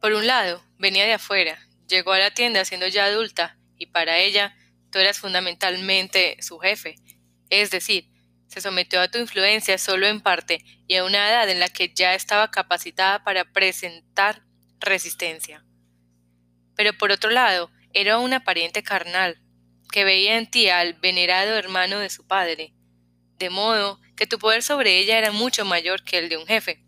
Por un lado, venía de afuera, llegó a la tienda siendo ya adulta, y para ella tú eras fundamentalmente su jefe. Es decir, se sometió a tu influencia solo en parte y a una edad en la que ya estaba capacitada para presentar resistencia. Pero por otro lado, era una pariente carnal, que veía en ti al venerado hermano de su padre, de modo que tu poder sobre ella era mucho mayor que el de un jefe.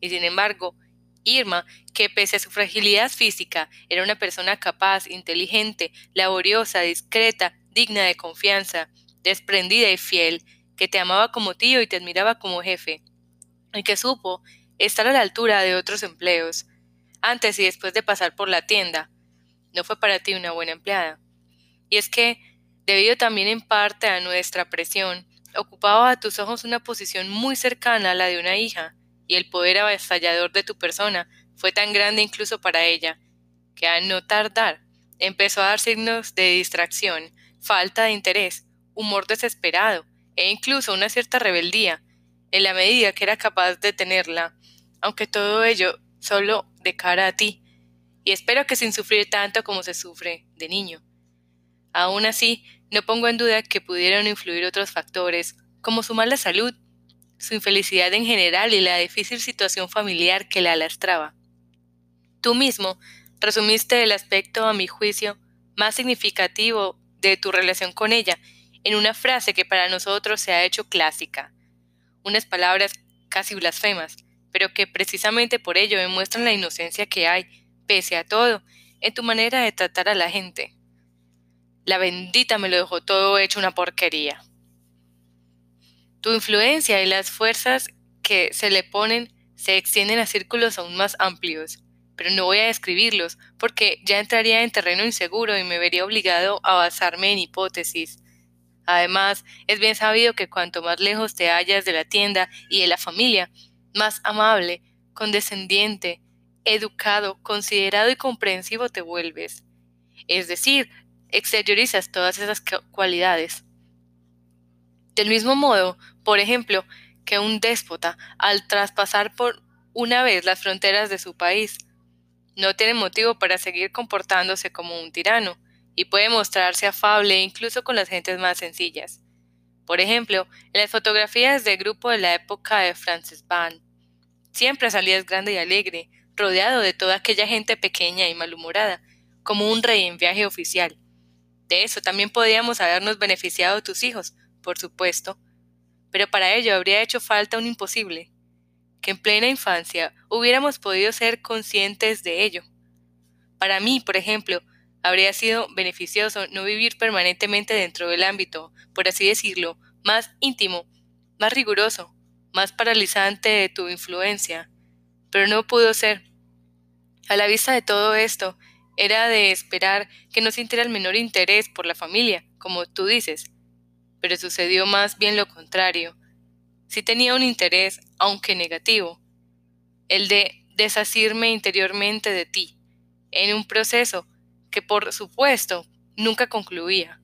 Y sin embargo, Irma, que pese a su fragilidad física, era una persona capaz, inteligente, laboriosa, discreta, digna de confianza, desprendida y fiel, que te amaba como tío y te admiraba como jefe, y que supo estar a la altura de otros empleos, antes y después de pasar por la tienda. No fue para ti una buena empleada. Y es que, debido también en parte a nuestra presión, ocupaba a tus ojos una posición muy cercana a la de una hija, y el poder avasallador de tu persona fue tan grande incluso para ella, que al no tardar empezó a dar signos de distracción, falta de interés, humor desesperado e incluso una cierta rebeldía, en la medida que era capaz de tenerla, aunque todo ello solo de cara a ti, y espero que sin sufrir tanto como se sufre de niño. Aún así, no pongo en duda que pudieron influir otros factores, como su mala salud, su infelicidad en general y la difícil situación familiar que la lastraba. Tú mismo resumiste el aspecto, a mi juicio, más significativo de tu relación con ella en una frase que para nosotros se ha hecho clásica, unas palabras casi blasfemas, pero que precisamente por ello demuestran la inocencia que hay, pese a todo, en tu manera de tratar a la gente. La bendita me lo dejó todo hecho una porquería. Tu influencia y las fuerzas que se le ponen se extienden a círculos aún más amplios, pero no voy a describirlos porque ya entraría en terreno inseguro y me vería obligado a basarme en hipótesis. Además, es bien sabido que cuanto más lejos te hallas de la tienda y de la familia, más amable, condescendiente, educado, considerado y comprensivo te vuelves. Es decir, exteriorizas todas esas cualidades. Del mismo modo, por ejemplo, que un déspota, al traspasar por una vez las fronteras de su país, no tiene motivo para seguir comportándose como un tirano, y puede mostrarse afable incluso con las gentes más sencillas. Por ejemplo, en las fotografías de grupo de la época de Francis Van, siempre salías grande y alegre, rodeado de toda aquella gente pequeña y malhumorada, como un rey en viaje oficial. De eso también podíamos habernos beneficiado tus hijos, por supuesto, pero para ello habría hecho falta un imposible, que en plena infancia hubiéramos podido ser conscientes de ello. Para mí, por ejemplo, habría sido beneficioso no vivir permanentemente dentro del ámbito, por así decirlo, más íntimo, más riguroso, más paralizante de tu influencia, pero no pudo ser. A la vista de todo esto, era de esperar que no sintiera el menor interés por la familia, como tú dices, pero sucedió más bien lo contrario. Sí tenía un interés, aunque negativo, el de desasirme interiormente de ti, en un proceso que por supuesto nunca concluía.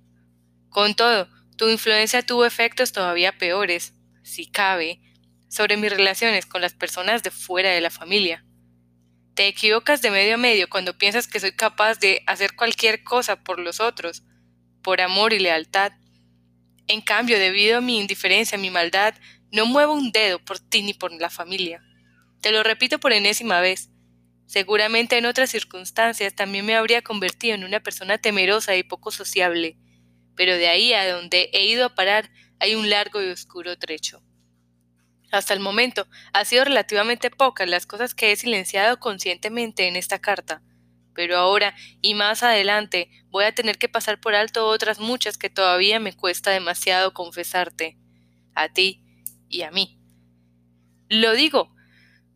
Con todo, tu influencia tuvo efectos todavía peores, si cabe, sobre mis relaciones con las personas de fuera de la familia. Te equivocas de medio a medio cuando piensas que soy capaz de hacer cualquier cosa por los otros, por amor y lealtad. En cambio, debido a mi indiferencia, mi maldad, no muevo un dedo por ti ni por la familia. Te lo repito por enésima vez. Seguramente en otras circunstancias también me habría convertido en una persona temerosa y poco sociable, pero de ahí a donde he ido a parar hay un largo y oscuro trecho. Hasta el momento ha sido relativamente pocas las cosas que he silenciado conscientemente en esta carta, pero ahora y más adelante voy a tener que pasar por alto otras muchas que todavía me cuesta demasiado confesarte, a ti y a mí. Lo digo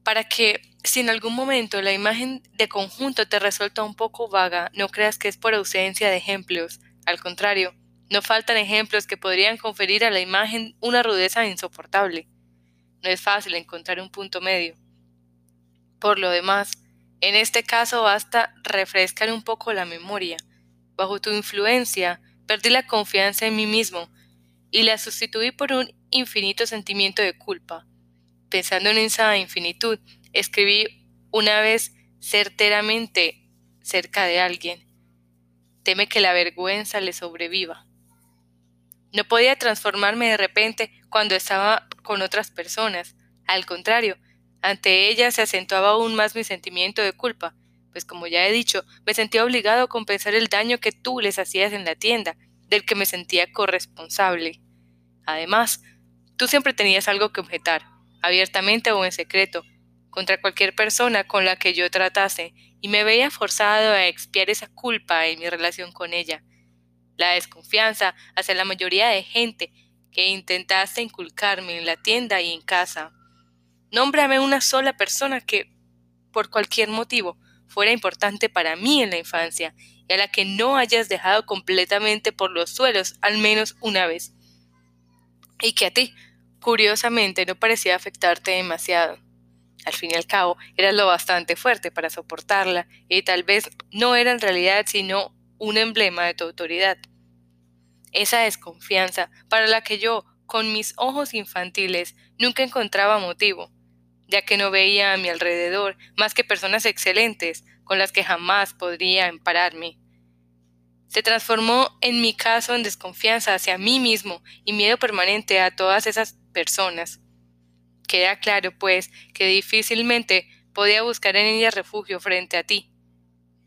para que si en algún momento la imagen de conjunto te resulta un poco vaga, no creas que es por ausencia de ejemplos. Al contrario, no faltan ejemplos que podrían conferir a la imagen una rudeza insoportable. No es fácil encontrar un punto medio. Por lo demás, en este caso basta refrescar un poco la memoria. Bajo tu influencia, perdí la confianza en mí mismo y la sustituí por un infinito sentimiento de culpa. Pensando en esa infinitud, escribí una vez certeramente cerca de alguien. Teme que la vergüenza le sobreviva. No podía transformarme de repente cuando estaba con otras personas. Al contrario, ante ella se acentuaba aún más mi sentimiento de culpa, pues como ya he dicho, me sentía obligado a compensar el daño que tú les hacías en la tienda, del que me sentía corresponsable. Además, tú siempre tenías algo que objetar, abiertamente o en secreto, contra cualquier persona con la que yo tratase, y me veía forzado a expiar esa culpa en mi relación con ella. La desconfianza hacia la mayoría de gente que intentaste inculcarme en la tienda y en casa. Nómbrame una sola persona que, por cualquier motivo, fuera importante para mí en la infancia y a la que no hayas dejado completamente por los suelos al menos una vez. Y que a ti, curiosamente, no parecía afectarte demasiado. Al fin y al cabo, eras lo bastante fuerte para soportarla y tal vez no era en realidad sino un emblema de tu autoridad. Esa desconfianza para la que yo, con mis ojos infantiles, nunca encontraba motivo, ya que no veía a mi alrededor más que personas excelentes con las que jamás podría empararme. Se transformó en mi caso en desconfianza hacia mí mismo y miedo permanente a todas esas personas. Queda claro, pues, que difícilmente podía buscar en ella refugio frente a ti.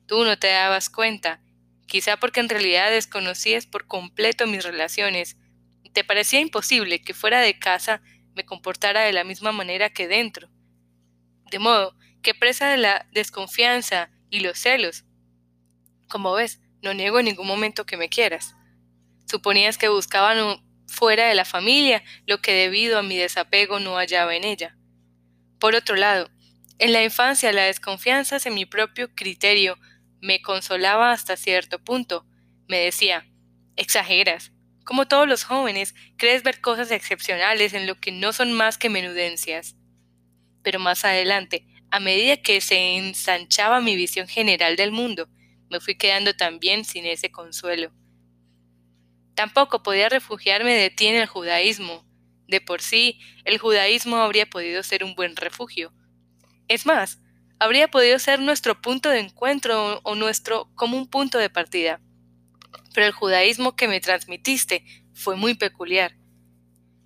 Tú no te dabas cuenta, quizá porque en realidad desconocías por completo mis relaciones, te parecía imposible que fuera de casa me comportara de la misma manera que dentro. De modo que presa de la desconfianza y los celos. Como ves, no niego en ningún momento que me quieras. Suponías que buscaban fuera de la familia lo que debido a mi desapego no hallaba en ella. Por otro lado, en la infancia la desconfianza en mi propio criterio me consolaba hasta cierto punto. Me decía, exageras. Como todos los jóvenes, crees ver cosas excepcionales en lo que no son más que menudencias. Pero más adelante, a medida que se ensanchaba mi visión general del mundo, me fui quedando también sin ese consuelo. Tampoco podía refugiarme de ti en el judaísmo. De por sí, el judaísmo habría podido ser un buen refugio. Es más, habría podido ser nuestro punto de encuentro o nuestro común punto de partida. Pero el judaísmo que me transmitiste fue muy peculiar.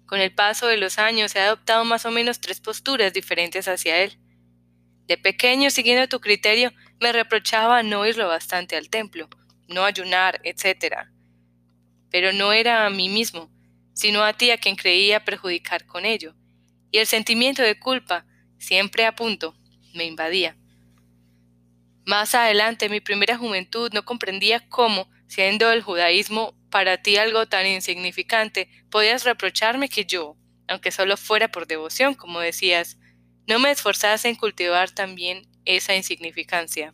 Con el paso de los años he adoptado más o menos tres posturas diferentes hacia él. De pequeño, siguiendo tu criterio, me reprochaba no ir lo bastante al templo, no ayunar, etc. Pero no era a mí mismo, sino a ti a quien creía perjudicar con ello. Y el sentimiento de culpa, siempre a punto, me invadía. Más adelante, en mi primera juventud, no comprendía cómo, siendo el judaísmo para ti algo tan insignificante, podías reprocharme que yo, aunque solo fuera por devoción, como decías, no me esforzase en cultivar también esa insignificancia.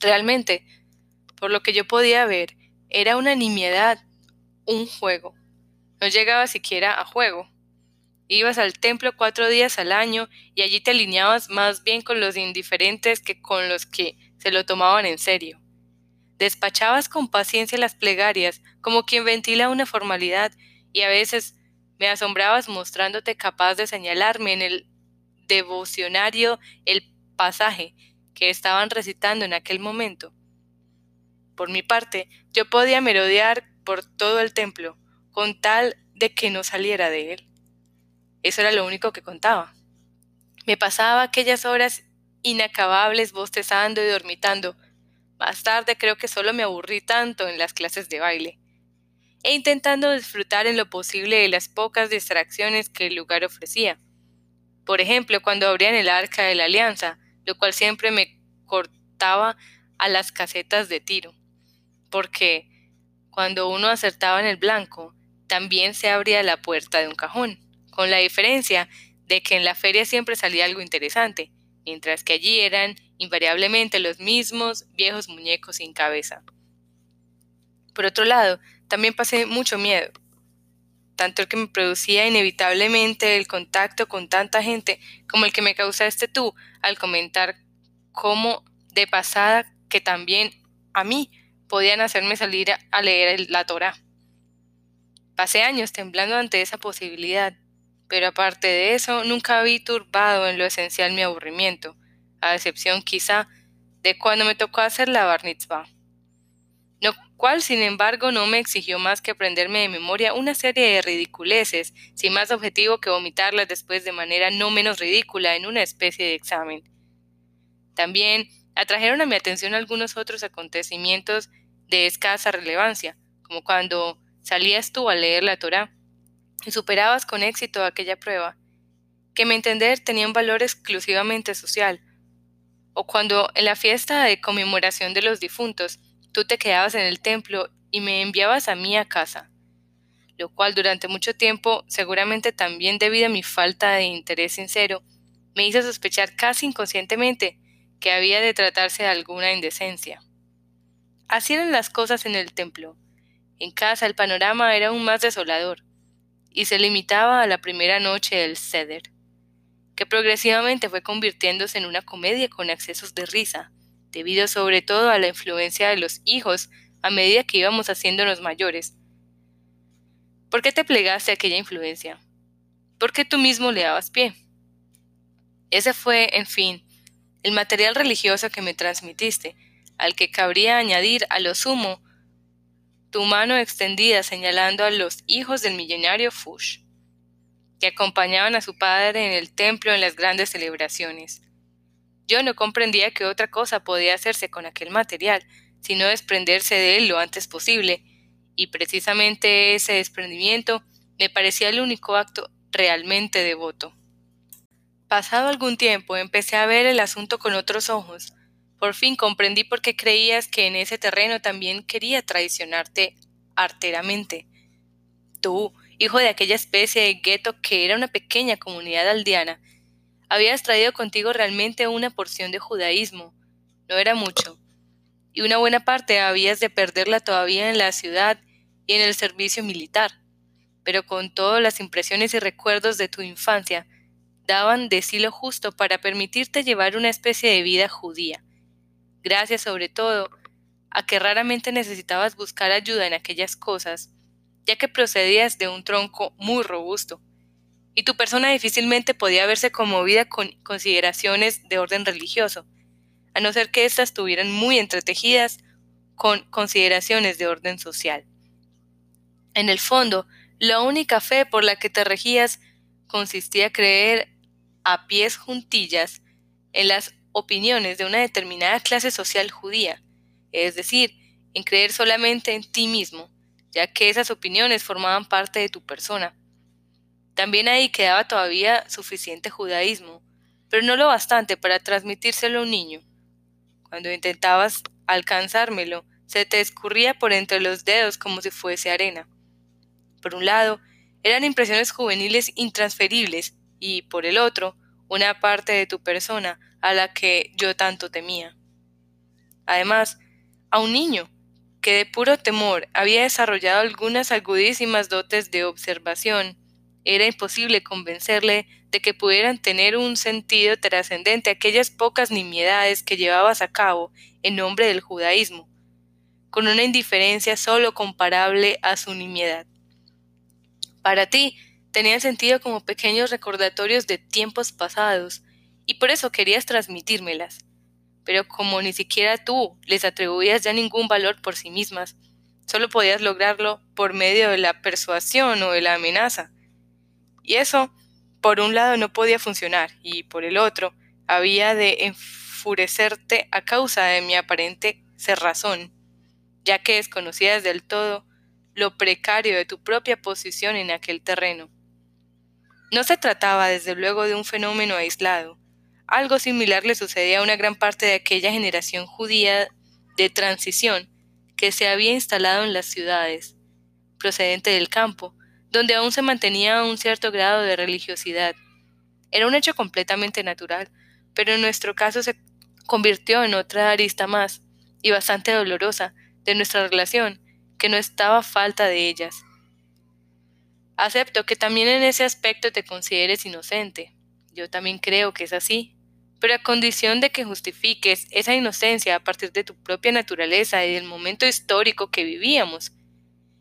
Realmente, por lo que yo podía ver, era una nimiedad, un juego. No llegaba siquiera a juego. Ibas al templo cuatro días al año y allí te alineabas más bien con los indiferentes que con los que se lo tomaban en serio. Despachabas con paciencia las plegarias como quien ventila una formalidad y a veces me asombrabas mostrándote capaz de señalarme en el devocionario el pasaje que estaban recitando en aquel momento. Por mi parte, yo podía merodear por todo el templo, con tal de que no saliera de él. Eso era lo único que contaba. Me pasaba aquellas horas inacabables bostezando y dormitando. Más tarde creo que solo me aburrí tanto en las clases de baile. E intentando disfrutar en lo posible de las pocas distracciones que el lugar ofrecía. Por ejemplo, cuando abrían el arca de la alianza, lo cual siempre me cortaba a las casetas de tiro. Porque cuando uno acertaba en el blanco, también se abría la puerta de un cajón con la diferencia de que en la feria siempre salía algo interesante, mientras que allí eran invariablemente los mismos viejos muñecos sin cabeza. Por otro lado, también pasé mucho miedo, tanto el que me producía inevitablemente el contacto con tanta gente como el que me causaste tú al comentar cómo de pasada que también a mí podían hacerme salir a leer la Torah. Pasé años temblando ante esa posibilidad, pero aparte de eso, nunca vi turbado en lo esencial mi aburrimiento. a excepción quizá de cuando me tocó hacer la bar. Lo cual, sin embargo, no me exigió más que aprenderme de memoria una serie de ridiculeces, sin más objetivo que vomitarlas después de manera no menos ridícula en una especie de examen. También atrajeron a mi atención algunos otros acontecimientos de escasa relevancia, como cuando salías tú a leer la Torá y superabas con éxito aquella prueba, que me entender tenía un valor exclusivamente social, o cuando en la fiesta de conmemoración de los difuntos tú te quedabas en el templo y me enviabas a mí a casa, lo cual durante mucho tiempo, seguramente también debido a mi falta de interés sincero, me hizo sospechar casi inconscientemente que había de tratarse de alguna indecencia. Así eran las cosas en el templo. En casa el panorama era aún más desolador, y se limitaba a la primera noche del ceder, que progresivamente fue convirtiéndose en una comedia con excesos de risa, debido sobre todo a la influencia de los hijos a medida que íbamos haciéndonos mayores. ¿Por qué te plegaste a aquella influencia? ¿Por qué tú mismo le dabas pie? Ese fue, en fin, el material religioso que me transmitiste, al que cabría añadir a lo sumo tu mano extendida señalando a los hijos del millonario Fush, que acompañaban a su padre en el templo en las grandes celebraciones. Yo no comprendía que otra cosa podía hacerse con aquel material, sino desprenderse de él lo antes posible, y precisamente ese desprendimiento me parecía el único acto realmente devoto. Pasado algún tiempo empecé a ver el asunto con otros ojos. Por fin comprendí por qué creías que en ese terreno también quería traicionarte arteramente. Tú, hijo de aquella especie de gueto que era una pequeña comunidad aldeana, habías traído contigo realmente una porción de judaísmo. No era mucho. Y una buena parte habías de perderla todavía en la ciudad y en el servicio militar. Pero con todas las impresiones y recuerdos de tu infancia, daban de sí lo justo para permitirte llevar una especie de vida judía. Gracias sobre todo a que raramente necesitabas buscar ayuda en aquellas cosas, ya que procedías de un tronco muy robusto y tu persona difícilmente podía verse conmovida con consideraciones de orden religioso, a no ser que éstas estuvieran muy entretejidas con consideraciones de orden social. En el fondo, la única fe por la que te regías consistía en creer a pies juntillas en las opiniones de una determinada clase social judía, es decir, en creer solamente en ti mismo, ya que esas opiniones formaban parte de tu persona, también ahí quedaba todavía suficiente judaísmo, pero no lo bastante para transmitírselo a un niño. Cuando intentabas alcanzármelo, se te escurría por entre los dedos como si fuese arena. Por un lado, eran impresiones juveniles intransferibles y, por el otro, una parte de tu persona a la que yo tanto temía. Además, a un niño que de puro temor había desarrollado algunas agudísimas dotes de observación era imposible convencerle de que pudieran tener un sentido trascendente aquellas pocas nimiedades que llevabas a cabo en nombre del judaísmo, con una indiferencia sólo comparable a su nimiedad. Para ti, tenían sentido como pequeños recordatorios de tiempos pasados, y por eso querías transmitírmelas. Pero como ni siquiera tú les atribuías ya ningún valor por sí mismas, solo podías lograrlo por medio de la persuasión o de la amenaza. Y eso, por un lado, no podía funcionar y por el otro, había de enfurecerte a causa de mi aparente cerrazón, ya que desconocías del todo lo precario de tu propia posición en aquel terreno. No se trataba, desde luego, de un fenómeno aislado. Algo similar le sucedía a una gran parte de aquella generación judía de transición que se había instalado en las ciudades, procedente del campo, donde aún se mantenía un cierto grado de religiosidad. Era un hecho completamente natural, pero en nuestro caso se convirtió en otra arista más, y bastante dolorosa, de nuestra relación, que no estaba falta de ellas. Acepto que también en ese aspecto te consideres inocente. Yo también creo que es así, pero a condición de que justifiques esa inocencia a partir de tu propia naturaleza y del momento histórico que vivíamos,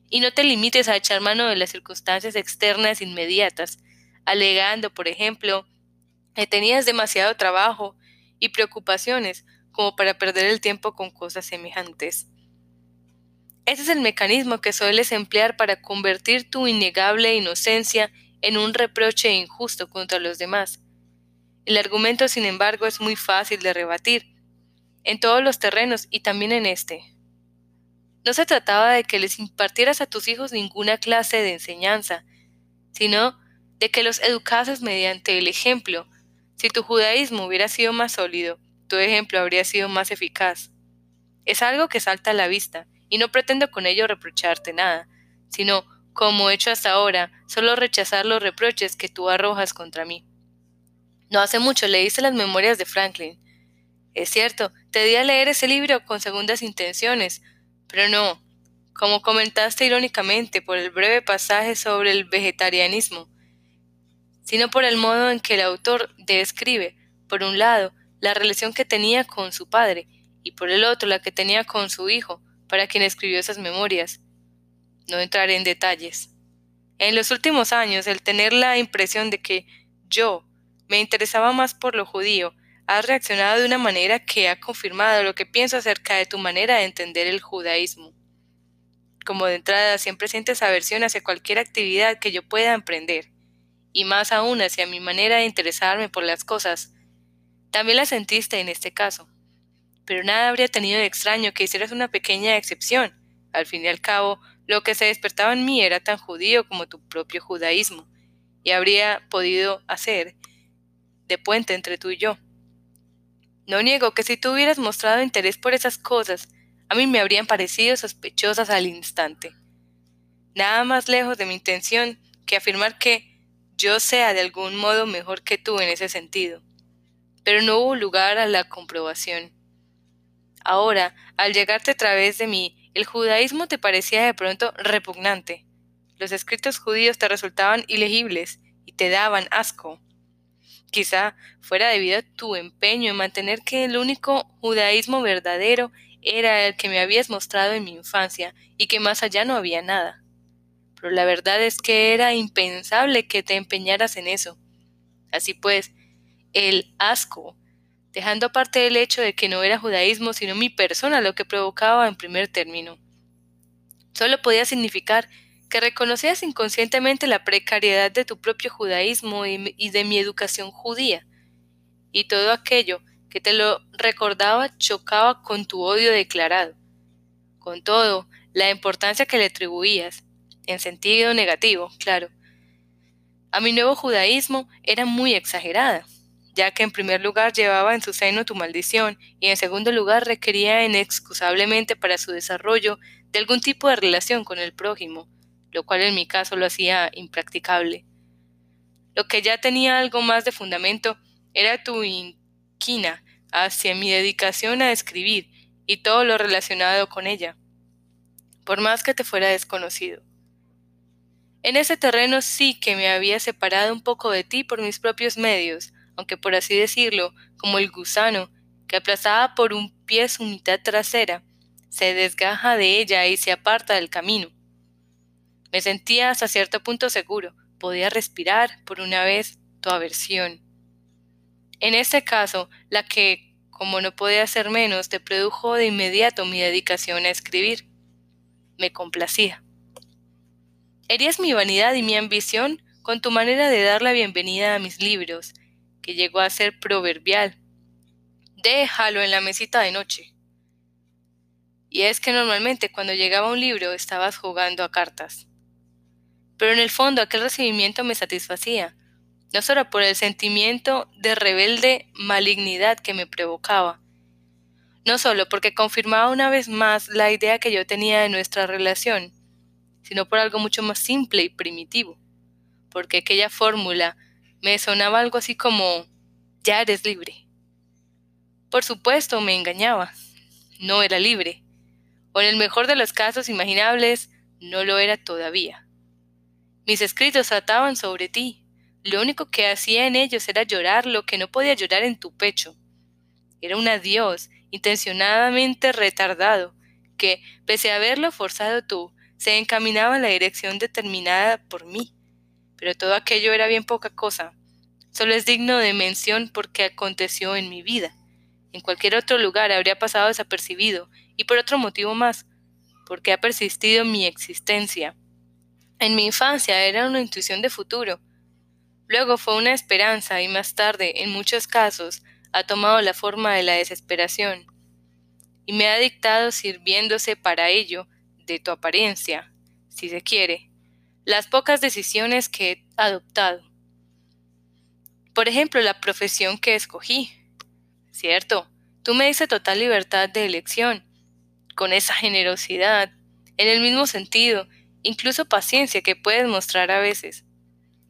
y no te limites a echar mano de las circunstancias externas inmediatas, alegando, por ejemplo, que tenías demasiado trabajo y preocupaciones como para perder el tiempo con cosas semejantes. Ese es el mecanismo que sueles emplear para convertir tu innegable inocencia en un reproche injusto contra los demás. El argumento, sin embargo, es muy fácil de rebatir, en todos los terrenos y también en este. No se trataba de que les impartieras a tus hijos ninguna clase de enseñanza, sino de que los educases mediante el ejemplo. Si tu judaísmo hubiera sido más sólido, tu ejemplo habría sido más eficaz. Es algo que salta a la vista, y no pretendo con ello reprocharte nada, sino, como he hecho hasta ahora, solo rechazar los reproches que tú arrojas contra mí. No hace mucho leíste las memorias de Franklin. Es cierto, te di a leer ese libro con segundas intenciones, pero no, como comentaste irónicamente por el breve pasaje sobre el vegetarianismo, sino por el modo en que el autor describe, por un lado, la relación que tenía con su padre y por el otro la que tenía con su hijo, para quien escribió esas memorias. No entraré en detalles. En los últimos años, el tener la impresión de que yo me interesaba más por lo judío has reaccionado de una manera que ha confirmado lo que pienso acerca de tu manera de entender el judaísmo. Como de entrada siempre sientes aversión hacia cualquier actividad que yo pueda emprender, y más aún hacia mi manera de interesarme por las cosas. También la sentiste en este caso. Pero nada habría tenido de extraño que hicieras una pequeña excepción. Al fin y al cabo, lo que se despertaba en mí era tan judío como tu propio judaísmo, y habría podido hacer de puente entre tú y yo. No niego que si tú hubieras mostrado interés por esas cosas, a mí me habrían parecido sospechosas al instante. Nada más lejos de mi intención que afirmar que yo sea de algún modo mejor que tú en ese sentido. Pero no hubo lugar a la comprobación. Ahora, al llegarte a través de mí, el judaísmo te parecía de pronto repugnante. Los escritos judíos te resultaban ilegibles y te daban asco. Quizá fuera debido a tu empeño en mantener que el único judaísmo verdadero era el que me habías mostrado en mi infancia y que más allá no había nada. Pero la verdad es que era impensable que te empeñaras en eso. Así pues, el asco, dejando aparte el hecho de que no era judaísmo sino mi persona lo que provocaba en primer término, solo podía significar que reconocías inconscientemente la precariedad de tu propio judaísmo y, de mi educación judía, y todo aquello que te lo recordaba chocaba con tu odio declarado. Con todo, la importancia que le atribuías, en sentido negativo, claro, a mi nuevo judaísmo era muy exagerada, ya que en primer lugar llevaba en su seno tu maldición y en segundo lugar requería inexcusablemente para su desarrollo de algún tipo de relación con el prójimo, lo cual en mi caso lo hacía impracticable. Lo que ya tenía algo más de fundamento era tu inquina hacia mi dedicación a escribir y todo lo relacionado con ella, por más que te fuera desconocido. En ese terreno sí que me había separado un poco de ti por mis propios medios, aunque por así decirlo, como el gusano, que aplazada por un pie su mitad trasera, se desgaja de ella y se aparta del camino. Me sentía hasta cierto punto seguro, podía respirar por una vez tu aversión. En este caso, la que, como no podía ser menos, te produjo de inmediato mi dedicación a escribir. Me complacía. Herías mi vanidad y mi ambición con tu manera de dar la bienvenida a mis libros, que llegó a ser proverbial. Déjalo en la mesita de noche. Y es que normalmente cuando llegaba un libro estabas jugando a cartas pero en el fondo aquel recibimiento me satisfacía, no solo por el sentimiento de rebelde malignidad que me provocaba, no solo porque confirmaba una vez más la idea que yo tenía de nuestra relación, sino por algo mucho más simple y primitivo, porque aquella fórmula me sonaba algo así como ya eres libre. Por supuesto me engañaba, no era libre, o en el mejor de los casos imaginables, no lo era todavía. Mis escritos trataban sobre ti. Lo único que hacía en ellos era llorar lo que no podía llorar en tu pecho. Era un adiós intencionadamente retardado, que, pese a haberlo forzado tú, se encaminaba en la dirección determinada por mí. Pero todo aquello era bien poca cosa. Solo es digno de mención porque aconteció en mi vida, En cualquier otro lugar habría pasado desapercibido, y por otro motivo más, porque ha persistido mi existencia. En mi infancia era una intuición de futuro, luego fue una esperanza y más tarde, en muchos casos, ha tomado la forma de la desesperación, y me ha dictado sirviéndose para ello de tu apariencia, si se quiere, las pocas decisiones que he adoptado. Por ejemplo, la profesión que escogí. Cierto, tú me dices total libertad de elección, con esa generosidad, en el mismo sentido, incluso paciencia que puedes mostrar a veces.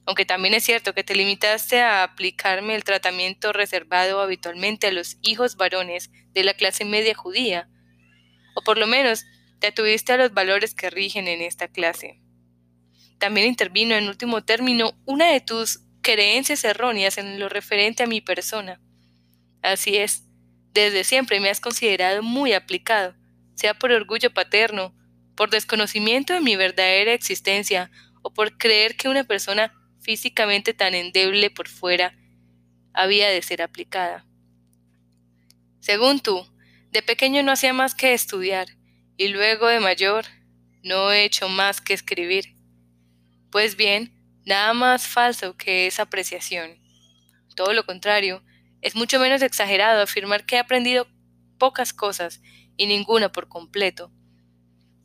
Aunque también es cierto que te limitaste a aplicarme el tratamiento reservado habitualmente a los hijos varones de la clase media judía, o por lo menos te atuviste a los valores que rigen en esta clase. También intervino en último término una de tus creencias erróneas en lo referente a mi persona. Así es, desde siempre me has considerado muy aplicado, sea por orgullo paterno, por desconocimiento de mi verdadera existencia o por creer que una persona físicamente tan endeble por fuera había de ser aplicada. Según tú, de pequeño no hacía más que estudiar, y luego de mayor no he hecho más que escribir. Pues bien, nada más falso que esa apreciación. Todo lo contrario, es mucho menos exagerado afirmar que he aprendido pocas cosas y ninguna por completo.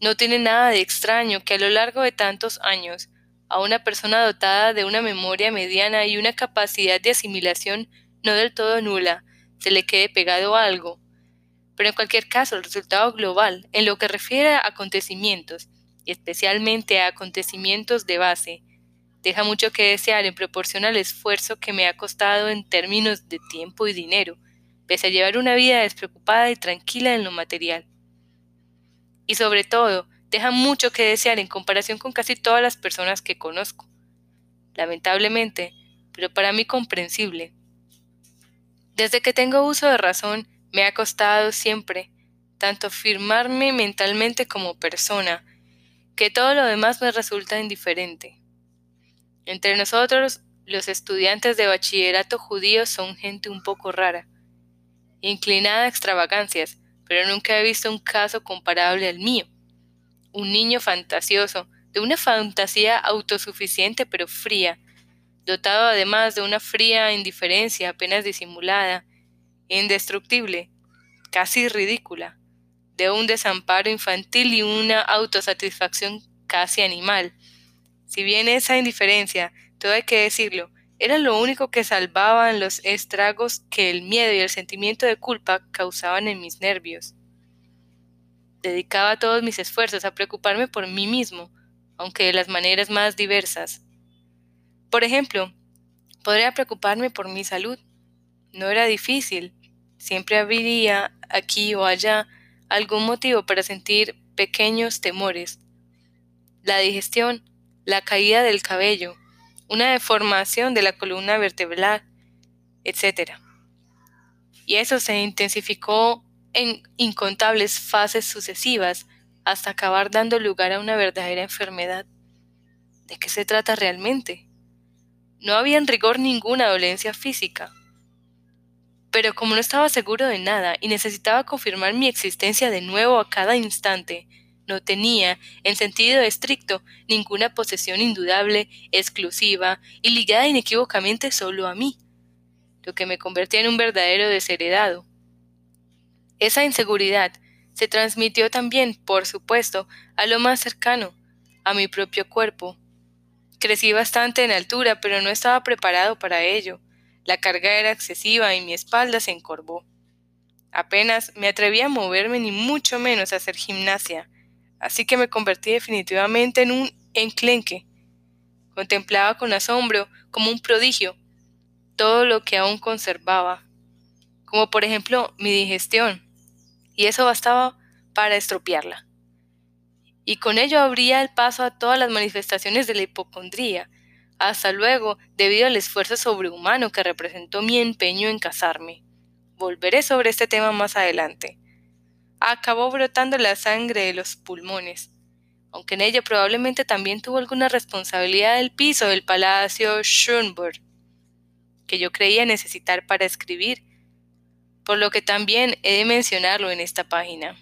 No tiene nada de extraño que a lo largo de tantos años a una persona dotada de una memoria mediana y una capacidad de asimilación no del todo nula se le quede pegado algo. Pero en cualquier caso, el resultado global, en lo que refiere a acontecimientos, y especialmente a acontecimientos de base, deja mucho que desear en proporción al esfuerzo que me ha costado en términos de tiempo y dinero, pese a llevar una vida despreocupada y tranquila en lo material. Y sobre todo, deja mucho que desear en comparación con casi todas las personas que conozco. Lamentablemente, pero para mí comprensible. Desde que tengo uso de razón, me ha costado siempre tanto firmarme mentalmente como persona, que todo lo demás me resulta indiferente. Entre nosotros, los estudiantes de bachillerato judíos son gente un poco rara, inclinada a extravagancias, pero nunca he visto un caso comparable al mío. Un niño fantasioso, de una fantasía autosuficiente pero fría, dotado además de una fría indiferencia apenas disimulada, indestructible, casi ridícula, de un desamparo infantil y una autosatisfacción casi animal. Si bien esa indiferencia, todo hay que decirlo, era lo único que salvaban los estragos que el miedo y el sentimiento de culpa causaban en mis nervios. Dedicaba todos mis esfuerzos a preocuparme por mí mismo, aunque de las maneras más diversas. Por ejemplo, podría preocuparme por mi salud. No era difícil. Siempre habría, aquí o allá, algún motivo para sentir pequeños temores. La digestión, la caída del cabello, una deformación de la columna vertebral, etc. Y eso se intensificó en incontables fases sucesivas hasta acabar dando lugar a una verdadera enfermedad. ¿De qué se trata realmente? No había en rigor ninguna dolencia física, pero como no estaba seguro de nada y necesitaba confirmar mi existencia de nuevo a cada instante, no tenía, en sentido estricto, ninguna posesión indudable, exclusiva y ligada inequívocamente solo a mí, lo que me convertía en un verdadero desheredado. Esa inseguridad se transmitió también, por supuesto, a lo más cercano, a mi propio cuerpo. Crecí bastante en altura, pero no estaba preparado para ello. La carga era excesiva y mi espalda se encorvó. Apenas me atreví a moverme ni mucho menos a hacer gimnasia, así que me convertí definitivamente en un enclenque. Contemplaba con asombro, como un prodigio, todo lo que aún conservaba, como por ejemplo mi digestión, y eso bastaba para estropearla. Y con ello abría el paso a todas las manifestaciones de la hipocondría, hasta luego, debido al esfuerzo sobrehumano que representó mi empeño en casarme. Volveré sobre este tema más adelante. Acabó brotando la sangre de los pulmones, aunque en ello probablemente también tuvo alguna responsabilidad el piso del palacio Schönberg, que yo creía necesitar para escribir. por lo que también he de mencionarlo en esta página.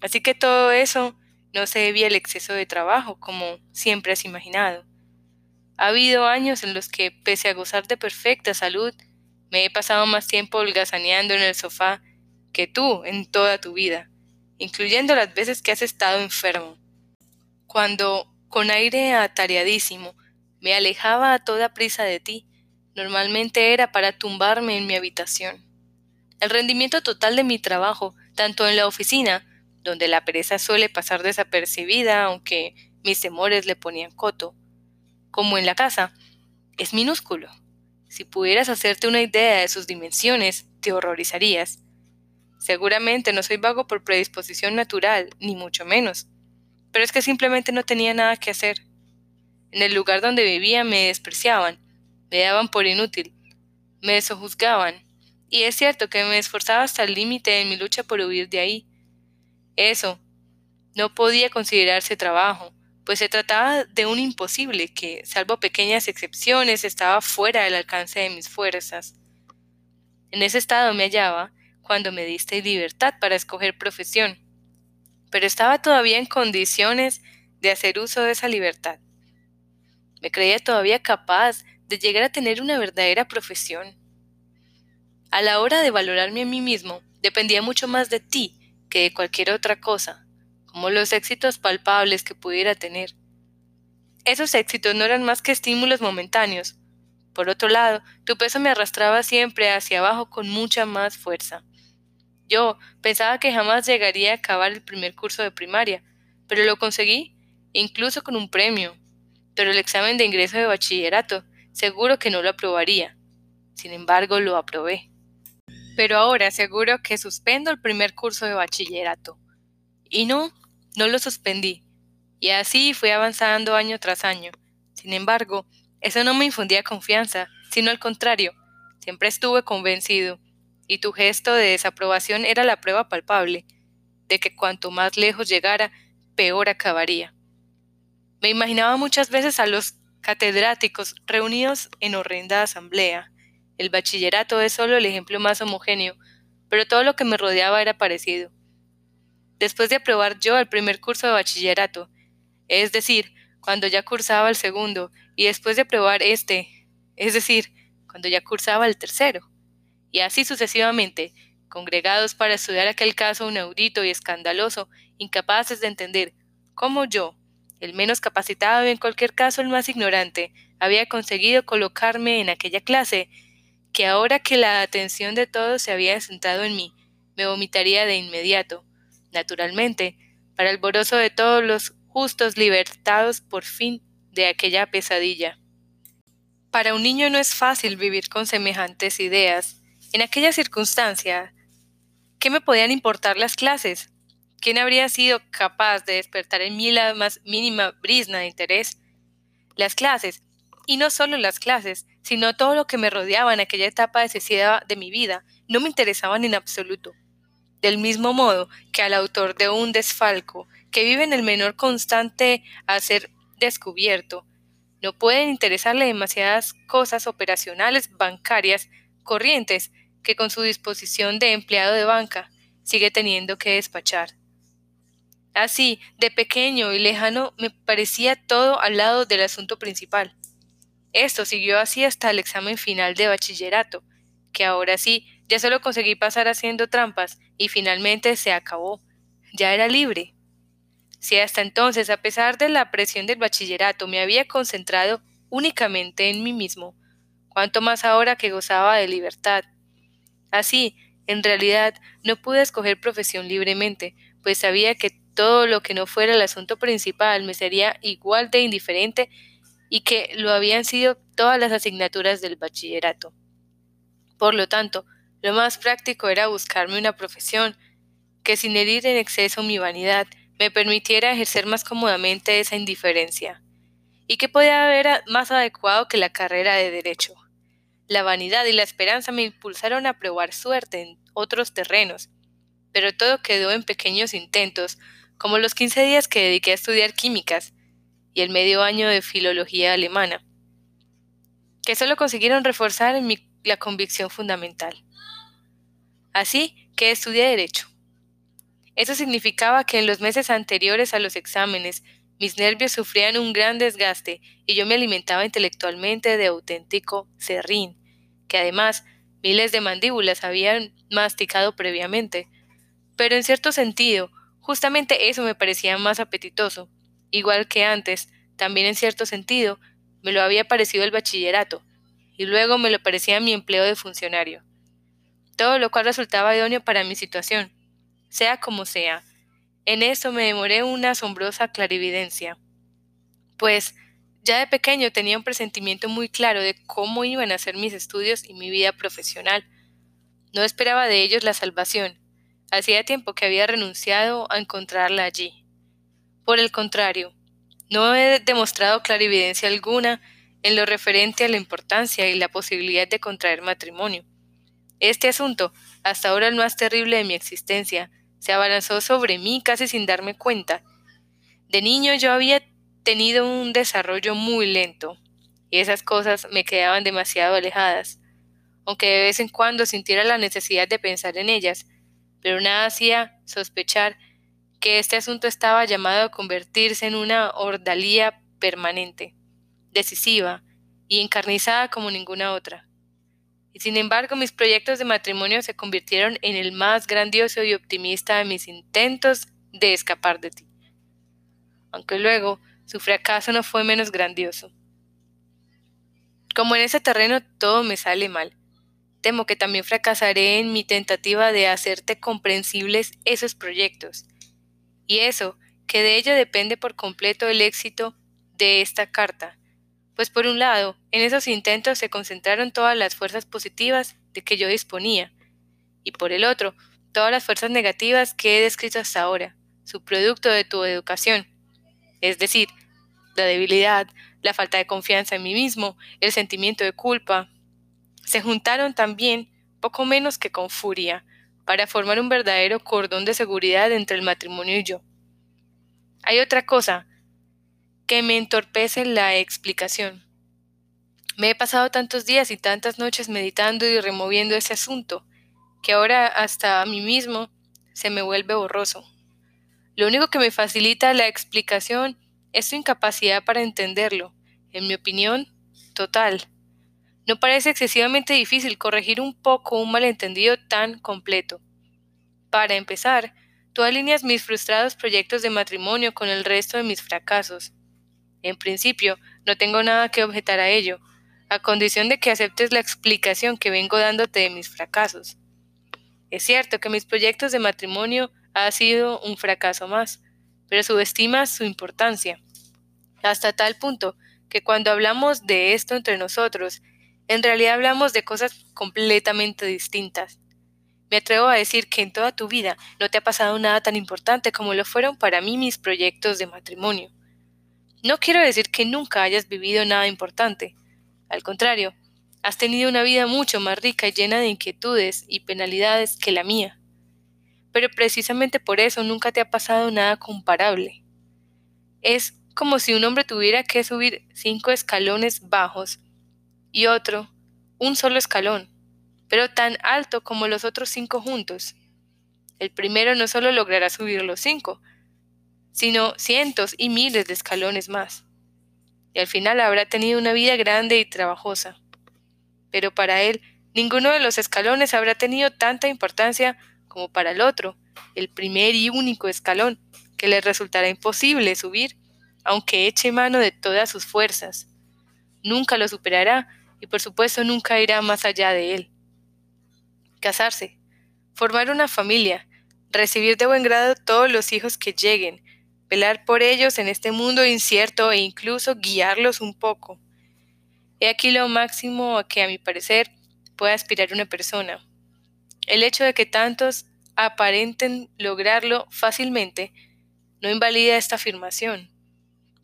Así que todo eso no se debía al exceso de trabajo, como siempre has imaginado. Ha habido años en los que, pese a gozar de perfecta salud, me he pasado más tiempo holgazaneando en el sofá que tú en toda tu vida, incluyendo las veces que has estado enfermo. Cuando, con aire atareadísimo, me alejaba a toda prisa de ti, normalmente era para tumbarme en mi habitación. El rendimiento total de mi trabajo, tanto en la oficina, donde la pereza suele pasar desapercibida, aunque mis temores le ponían coto, como en la casa, es minúsculo. Si pudieras hacerte una idea de sus dimensiones, te horrorizarías. Seguramente no soy vago por predisposición natural, ni mucho menos, pero es que simplemente no tenía nada que hacer. En el lugar donde vivía me despreciaban, me daban por inútil, me sojuzgaban, y es cierto que me esforzaba hasta el límite en mi lucha por huir de ahí. Eso no podía considerarse trabajo, pues se trataba de un imposible que, salvo pequeñas excepciones, estaba fuera del alcance de mis fuerzas. En ese estado me hallaba cuando me diste libertad para escoger profesión, pero estaba todavía en condiciones de hacer uso de esa libertad. Me creía todavía capaz de llegar a tener una verdadera profesión. A la hora de valorarme a mí mismo, dependía mucho más de ti que de cualquier otra cosa como los éxitos palpables que pudiera tener. Esos éxitos no eran más que estímulos momentáneos. Por otro lado, tu peso me arrastraba siempre hacia abajo con mucha más fuerza. Yo pensaba que jamás llegaría a acabar el primer curso de primaria, pero lo conseguí, incluso con un premio. Pero el examen de ingreso de bachillerato, seguro que no lo aprobaría. Sin embargo, lo aprobé. Pero ahora seguro que suspendo el primer curso de bachillerato. Y no, no lo suspendí, y así fui avanzando año tras año. Sin embargo, eso no me infundía confianza, sino al contrario, siempre estuve convencido, y tu gesto de desaprobación era la prueba palpable, de que cuanto más lejos llegara, peor acabaría. Me imaginaba muchas veces a los catedráticos reunidos en horrenda asamblea. El bachillerato es solo el ejemplo más homogéneo, pero todo lo que me rodeaba era parecido después de aprobar yo el primer curso de bachillerato, es decir, cuando ya cursaba el segundo, y después de aprobar este, es decir, cuando ya cursaba el tercero, y así sucesivamente, congregados para estudiar aquel caso inaudito y escandaloso, incapaces de entender cómo yo, el menos capacitado y en cualquier caso el más ignorante, había conseguido colocarme en aquella clase, que ahora que la atención de todos se había centrado en mí, me vomitaría de inmediato, naturalmente, para el boroso de todos los justos libertados por fin de aquella pesadilla. Para un niño no es fácil vivir con semejantes ideas. En aquella circunstancia, ¿qué me podían importar las clases? ¿Quién habría sido capaz de despertar en mí la más mínima brisna de interés? Las clases, y no solo las clases, sino todo lo que me rodeaba en aquella etapa decisiva de mi vida, no me interesaban en absoluto del mismo modo que al autor de un desfalco, que vive en el menor constante a ser descubierto. No pueden interesarle demasiadas cosas operacionales bancarias corrientes que con su disposición de empleado de banca sigue teniendo que despachar. Así, de pequeño y lejano, me parecía todo al lado del asunto principal. Esto siguió así hasta el examen final de bachillerato, que ahora sí ya solo conseguí pasar haciendo trampas y finalmente se acabó. Ya era libre. Si hasta entonces, a pesar de la presión del bachillerato, me había concentrado únicamente en mí mismo, cuanto más ahora que gozaba de libertad. Así, en realidad, no pude escoger profesión libremente, pues sabía que todo lo que no fuera el asunto principal me sería igual de indiferente y que lo habían sido todas las asignaturas del bachillerato. Por lo tanto, lo más práctico era buscarme una profesión que sin herir en exceso mi vanidad me permitiera ejercer más cómodamente esa indiferencia. ¿Y qué podía haber más adecuado que la carrera de derecho? La vanidad y la esperanza me impulsaron a probar suerte en otros terrenos, pero todo quedó en pequeños intentos, como los quince días que dediqué a estudiar químicas y el medio año de filología alemana, que solo consiguieron reforzar la convicción fundamental. Así que estudié Derecho. Eso significaba que en los meses anteriores a los exámenes mis nervios sufrían un gran desgaste y yo me alimentaba intelectualmente de auténtico serrín, que además miles de mandíbulas habían masticado previamente. Pero en cierto sentido, justamente eso me parecía más apetitoso, igual que antes, también en cierto sentido, me lo había parecido el bachillerato, y luego me lo parecía mi empleo de funcionario. Todo lo cual resultaba idóneo para mi situación, sea como sea, en eso me demoré una asombrosa clarividencia, pues ya de pequeño tenía un presentimiento muy claro de cómo iban a ser mis estudios y mi vida profesional. No esperaba de ellos la salvación. Hacía tiempo que había renunciado a encontrarla allí. Por el contrario, no he demostrado clarividencia alguna en lo referente a la importancia y la posibilidad de contraer matrimonio. Este asunto, hasta ahora el más terrible de mi existencia, se abalanzó sobre mí casi sin darme cuenta. De niño yo había tenido un desarrollo muy lento, y esas cosas me quedaban demasiado alejadas, aunque de vez en cuando sintiera la necesidad de pensar en ellas, pero nada hacía sospechar que este asunto estaba llamado a convertirse en una ordalía permanente, decisiva y encarnizada como ninguna otra y sin embargo mis proyectos de matrimonio se convirtieron en el más grandioso y optimista de mis intentos de escapar de ti. Aunque luego su fracaso no fue menos grandioso. Como en ese terreno todo me sale mal, temo que también fracasaré en mi tentativa de hacerte comprensibles esos proyectos. Y eso, que de ello depende por completo el éxito de esta carta, pues por un lado, en esos intentos se concentraron todas las fuerzas positivas de que yo disponía, y por el otro, todas las fuerzas negativas que he descrito hasta ahora, su producto de tu educación, es decir, la debilidad, la falta de confianza en mí mismo, el sentimiento de culpa, se juntaron también, poco menos que con furia, para formar un verdadero cordón de seguridad entre el matrimonio y yo. Hay otra cosa que me entorpece la explicación. Me he pasado tantos días y tantas noches meditando y removiendo ese asunto, que ahora hasta a mí mismo se me vuelve borroso. Lo único que me facilita la explicación es su incapacidad para entenderlo, en mi opinión, total. No parece excesivamente difícil corregir un poco un malentendido tan completo. Para empezar, tú alineas mis frustrados proyectos de matrimonio con el resto de mis fracasos. En principio, no tengo nada que objetar a ello, a condición de que aceptes la explicación que vengo dándote de mis fracasos. Es cierto que mis proyectos de matrimonio ha sido un fracaso más, pero subestimas su importancia, hasta tal punto que cuando hablamos de esto entre nosotros, en realidad hablamos de cosas completamente distintas. Me atrevo a decir que en toda tu vida no te ha pasado nada tan importante como lo fueron para mí mis proyectos de matrimonio. No quiero decir que nunca hayas vivido nada importante. Al contrario, has tenido una vida mucho más rica y llena de inquietudes y penalidades que la mía. Pero precisamente por eso nunca te ha pasado nada comparable. Es como si un hombre tuviera que subir cinco escalones bajos y otro un solo escalón, pero tan alto como los otros cinco juntos. El primero no solo logrará subir los cinco, sino cientos y miles de escalones más. Y al final habrá tenido una vida grande y trabajosa. Pero para él, ninguno de los escalones habrá tenido tanta importancia como para el otro, el primer y único escalón, que le resultará imposible subir, aunque eche mano de todas sus fuerzas. Nunca lo superará y por supuesto nunca irá más allá de él. Casarse, formar una familia, recibir de buen grado todos los hijos que lleguen, velar por ellos en este mundo incierto e incluso guiarlos un poco. He aquí lo máximo a que, a mi parecer, puede aspirar una persona. El hecho de que tantos aparenten lograrlo fácilmente no invalida esta afirmación,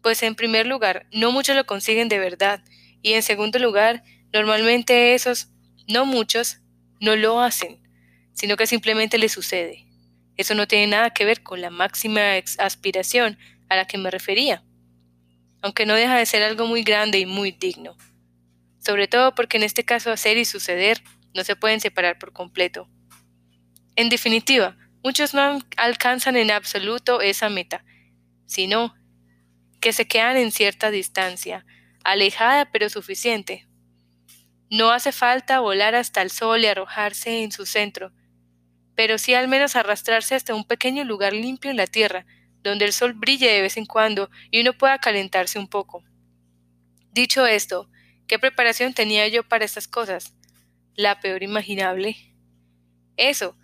pues en primer lugar, no muchos lo consiguen de verdad, y en segundo lugar, normalmente esos, no muchos, no lo hacen, sino que simplemente les sucede. Eso no tiene nada que ver con la máxima aspiración a la que me refería, aunque no deja de ser algo muy grande y muy digno. Sobre todo porque en este caso hacer y suceder no se pueden separar por completo. En definitiva, muchos no alcanzan en absoluto esa meta, sino que se quedan en cierta distancia, alejada pero suficiente. No hace falta volar hasta el sol y arrojarse en su centro, pero sí al menos arrastrarse hasta un pequeño lugar limpio en la tierra, donde el sol brille de vez en cuando y uno pueda calentarse un poco. Dicho esto, ¿qué preparación tenía yo para estas cosas? La peor imaginable. Eso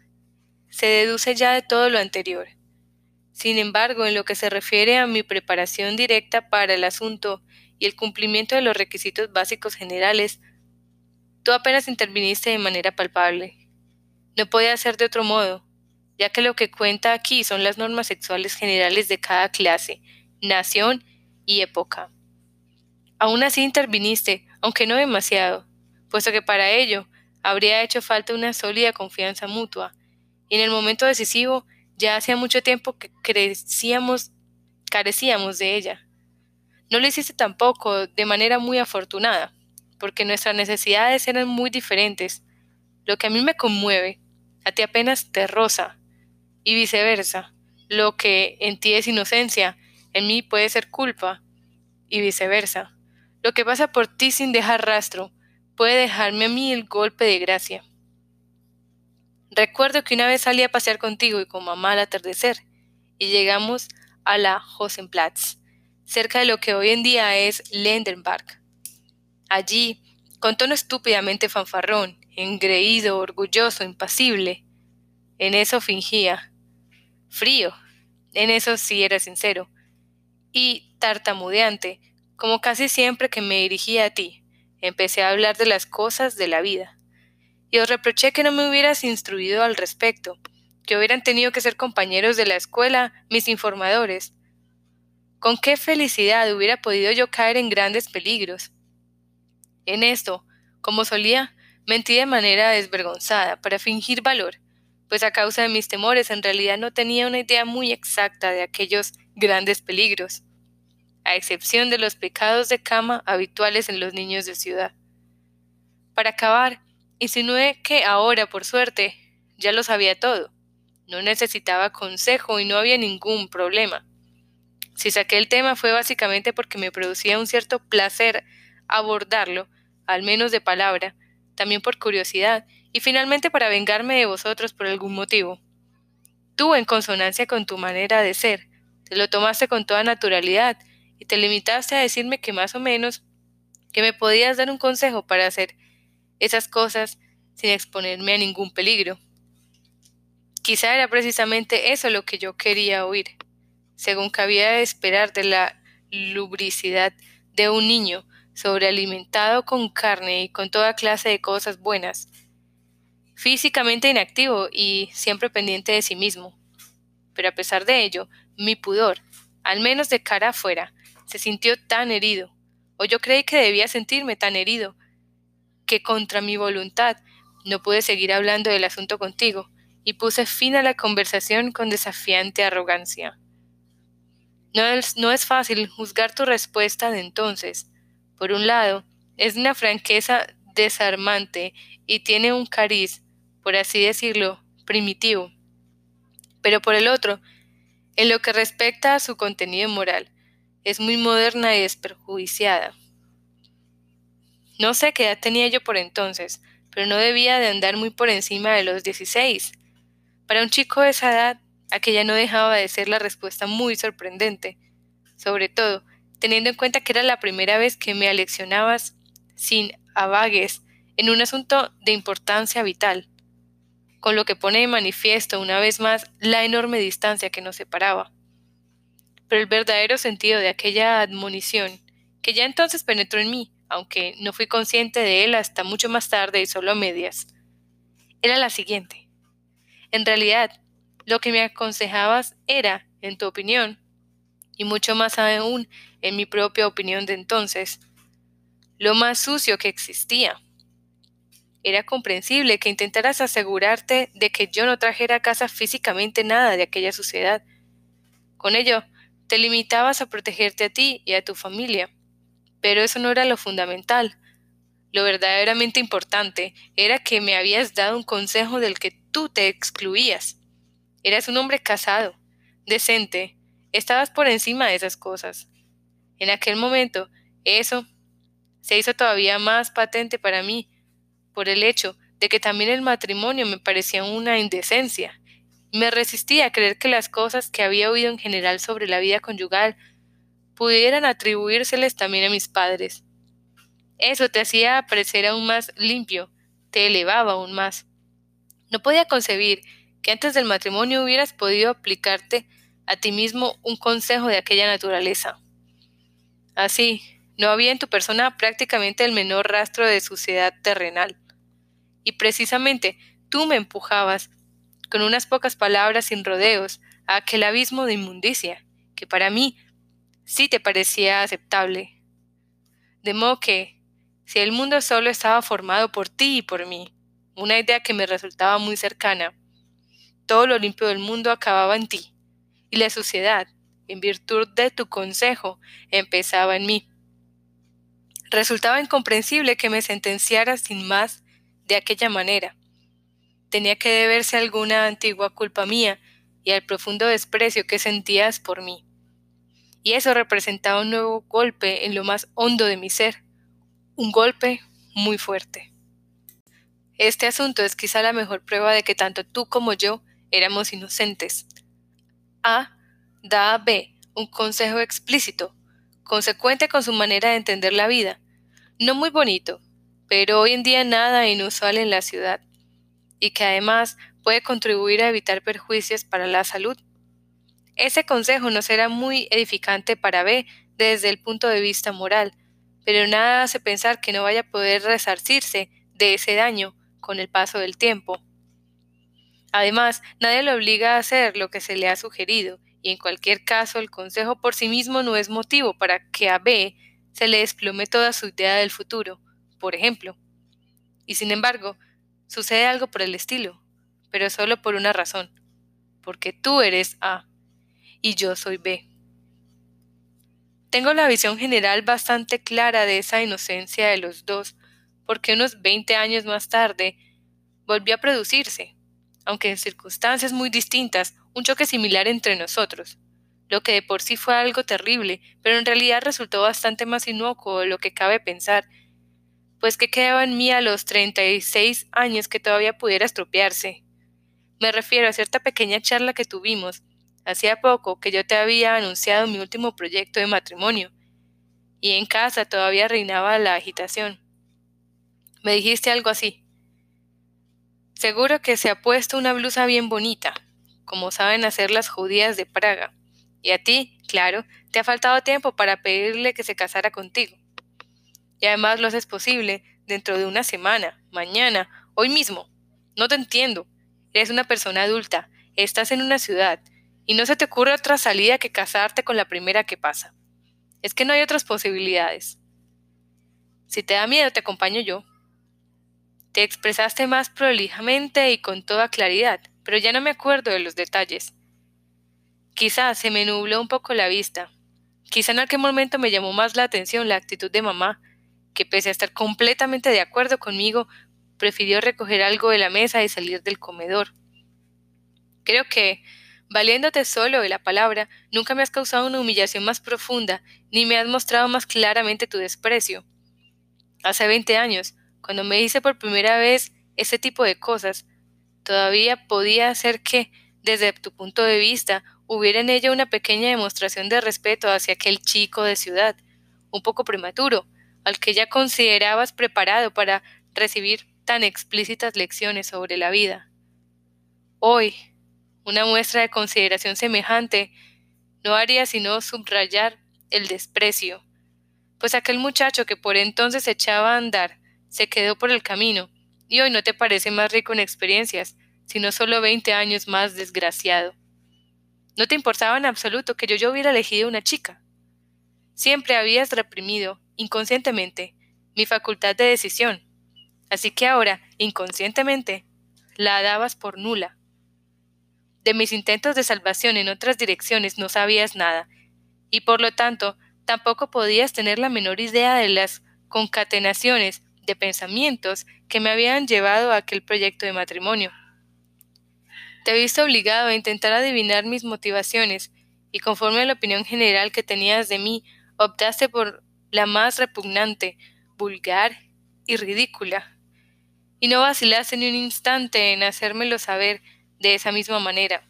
se deduce ya de todo lo anterior. Sin embargo, en lo que se refiere a mi preparación directa para el asunto y el cumplimiento de los requisitos básicos generales, tú apenas interviniste de manera palpable. No podía ser de otro modo, ya que lo que cuenta aquí son las normas sexuales generales de cada clase, nación y época. Aún así interviniste, aunque no demasiado, puesto que para ello habría hecho falta una sólida confianza mutua, y en el momento decisivo ya hacía mucho tiempo que carecíamos de ella. No lo hiciste tampoco de manera muy afortunada, porque nuestras necesidades eran muy diferentes. Lo que a mí me conmueve a ti apenas te roza, y viceversa. Lo que en ti es inocencia, en mí puede ser culpa, y viceversa. Lo que pasa por ti sin dejar rastro, puede dejarme a mí el golpe de gracia. Recuerdo que una vez salí a pasear contigo y con mamá al atardecer, y llegamos a la Hosenplatz, cerca de lo que hoy en día es Lendenberg. Allí, con tono estúpidamente fanfarrón, engreído, orgulloso, impasible. En eso fingía. Frío. En eso sí era sincero. Y tartamudeante, como casi siempre que me dirigía a ti. Empecé a hablar de las cosas de la vida. Y os reproché que no me hubieras instruido al respecto, que hubieran tenido que ser compañeros de la escuela, mis informadores. Con qué felicidad hubiera podido yo caer en grandes peligros. En esto, como solía, Mentí de manera desvergonzada, para fingir valor, pues a causa de mis temores en realidad no tenía una idea muy exacta de aquellos grandes peligros, a excepción de los pecados de cama habituales en los niños de ciudad. Para acabar, insinué que ahora, por suerte, ya lo sabía todo. No necesitaba consejo y no había ningún problema. Si saqué el tema fue básicamente porque me producía un cierto placer abordarlo, al menos de palabra, también por curiosidad, y finalmente para vengarme de vosotros por algún motivo. Tú, en consonancia con tu manera de ser, te lo tomaste con toda naturalidad y te limitaste a decirme que más o menos que me podías dar un consejo para hacer esas cosas sin exponerme a ningún peligro. Quizá era precisamente eso lo que yo quería oír, según cabía de esperar de la lubricidad de un niño sobrealimentado con carne y con toda clase de cosas buenas, físicamente inactivo y siempre pendiente de sí mismo. Pero a pesar de ello, mi pudor, al menos de cara afuera, se sintió tan herido, o yo creí que debía sentirme tan herido, que contra mi voluntad no pude seguir hablando del asunto contigo, y puse fin a la conversación con desafiante arrogancia. No es, no es fácil juzgar tu respuesta de entonces, por un lado, es una franqueza desarmante y tiene un cariz, por así decirlo, primitivo. Pero por el otro, en lo que respecta a su contenido moral, es muy moderna y desperjuiciada. No sé qué edad tenía yo por entonces, pero no debía de andar muy por encima de los 16. Para un chico de esa edad, aquella no dejaba de ser la respuesta muy sorprendente, sobre todo teniendo en cuenta que era la primera vez que me aleccionabas sin avagues en un asunto de importancia vital, con lo que pone de manifiesto una vez más la enorme distancia que nos separaba. Pero el verdadero sentido de aquella admonición, que ya entonces penetró en mí, aunque no fui consciente de él hasta mucho más tarde y solo a medias, era la siguiente. En realidad, lo que me aconsejabas era, en tu opinión, y mucho más aún en mi propia opinión de entonces, lo más sucio que existía. Era comprensible que intentaras asegurarte de que yo no trajera a casa físicamente nada de aquella suciedad. Con ello, te limitabas a protegerte a ti y a tu familia. Pero eso no era lo fundamental. Lo verdaderamente importante era que me habías dado un consejo del que tú te excluías. Eras un hombre casado, decente, estabas por encima de esas cosas. En aquel momento, eso se hizo todavía más patente para mí por el hecho de que también el matrimonio me parecía una indecencia. Me resistía a creer que las cosas que había oído en general sobre la vida conyugal pudieran atribuírseles también a mis padres. Eso te hacía parecer aún más limpio, te elevaba aún más. No podía concebir que antes del matrimonio hubieras podido aplicarte a ti mismo un consejo de aquella naturaleza. Así, no había en tu persona prácticamente el menor rastro de suciedad terrenal. Y precisamente tú me empujabas, con unas pocas palabras sin rodeos, a aquel abismo de inmundicia, que para mí sí te parecía aceptable. De modo que, si el mundo solo estaba formado por ti y por mí, una idea que me resultaba muy cercana, todo lo limpio del mundo acababa en ti, y la suciedad, en virtud de tu consejo, empezaba en mí. Resultaba incomprensible que me sentenciara sin más de aquella manera. Tenía que deberse a alguna antigua culpa mía y al profundo desprecio que sentías por mí. Y eso representaba un nuevo golpe en lo más hondo de mi ser, un golpe muy fuerte. Este asunto es quizá la mejor prueba de que tanto tú como yo éramos inocentes. A da a B un consejo explícito, consecuente con su manera de entender la vida. No muy bonito, pero hoy en día nada inusual en la ciudad, y que además puede contribuir a evitar perjuicios para la salud. Ese consejo no será muy edificante para B desde el punto de vista moral, pero nada hace pensar que no vaya a poder resarcirse de ese daño con el paso del tiempo. Además, nadie le obliga a hacer lo que se le ha sugerido, y en cualquier caso el consejo por sí mismo no es motivo para que a B se le desplome toda su idea del futuro, por ejemplo. Y sin embargo, sucede algo por el estilo, pero solo por una razón, porque tú eres A y yo soy B. Tengo la visión general bastante clara de esa inocencia de los dos, porque unos 20 años más tarde volvió a producirse, aunque en circunstancias muy distintas, un choque similar entre nosotros, lo que de por sí fue algo terrible, pero en realidad resultó bastante más inocuo de lo que cabe pensar, pues que quedaba en mí a los 36 años que todavía pudiera estropearse. Me refiero a cierta pequeña charla que tuvimos, hacía poco que yo te había anunciado mi último proyecto de matrimonio, y en casa todavía reinaba la agitación. Me dijiste algo así. Seguro que se ha puesto una blusa bien bonita, como saben hacer las judías de Praga. Y a ti, claro, te ha faltado tiempo para pedirle que se casara contigo. Y además lo haces posible dentro de una semana, mañana, hoy mismo. No te entiendo. Eres una persona adulta, estás en una ciudad, y no se te ocurre otra salida que casarte con la primera que pasa. Es que no hay otras posibilidades. Si te da miedo, te acompaño yo. Te expresaste más prolijamente y con toda claridad, pero ya no me acuerdo de los detalles. Quizás se me nubló un poco la vista. Quizá en aquel momento me llamó más la atención la actitud de mamá, que pese a estar completamente de acuerdo conmigo, prefirió recoger algo de la mesa y salir del comedor. Creo que, valiéndote solo de la palabra, nunca me has causado una humillación más profunda, ni me has mostrado más claramente tu desprecio. Hace veinte años, cuando me hice por primera vez ese tipo de cosas, todavía podía ser que, desde tu punto de vista, hubiera en ella una pequeña demostración de respeto hacia aquel chico de ciudad, un poco prematuro, al que ya considerabas preparado para recibir tan explícitas lecciones sobre la vida. Hoy, una muestra de consideración semejante no haría sino subrayar el desprecio, pues aquel muchacho que por entonces echaba a andar se quedó por el camino, y hoy no te parece más rico en experiencias, sino solo veinte años más desgraciado. No te importaba en absoluto que yo, yo hubiera elegido una chica. Siempre habías reprimido, inconscientemente, mi facultad de decisión, así que ahora, inconscientemente, la dabas por nula. De mis intentos de salvación en otras direcciones no sabías nada, y por lo tanto tampoco podías tener la menor idea de las concatenaciones de pensamientos que me habían llevado a aquel proyecto de matrimonio. Te he visto obligado a intentar adivinar mis motivaciones y conforme a la opinión general que tenías de mí, optaste por la más repugnante, vulgar y ridícula. Y no vacilaste ni un instante en hacérmelo saber de esa misma manera.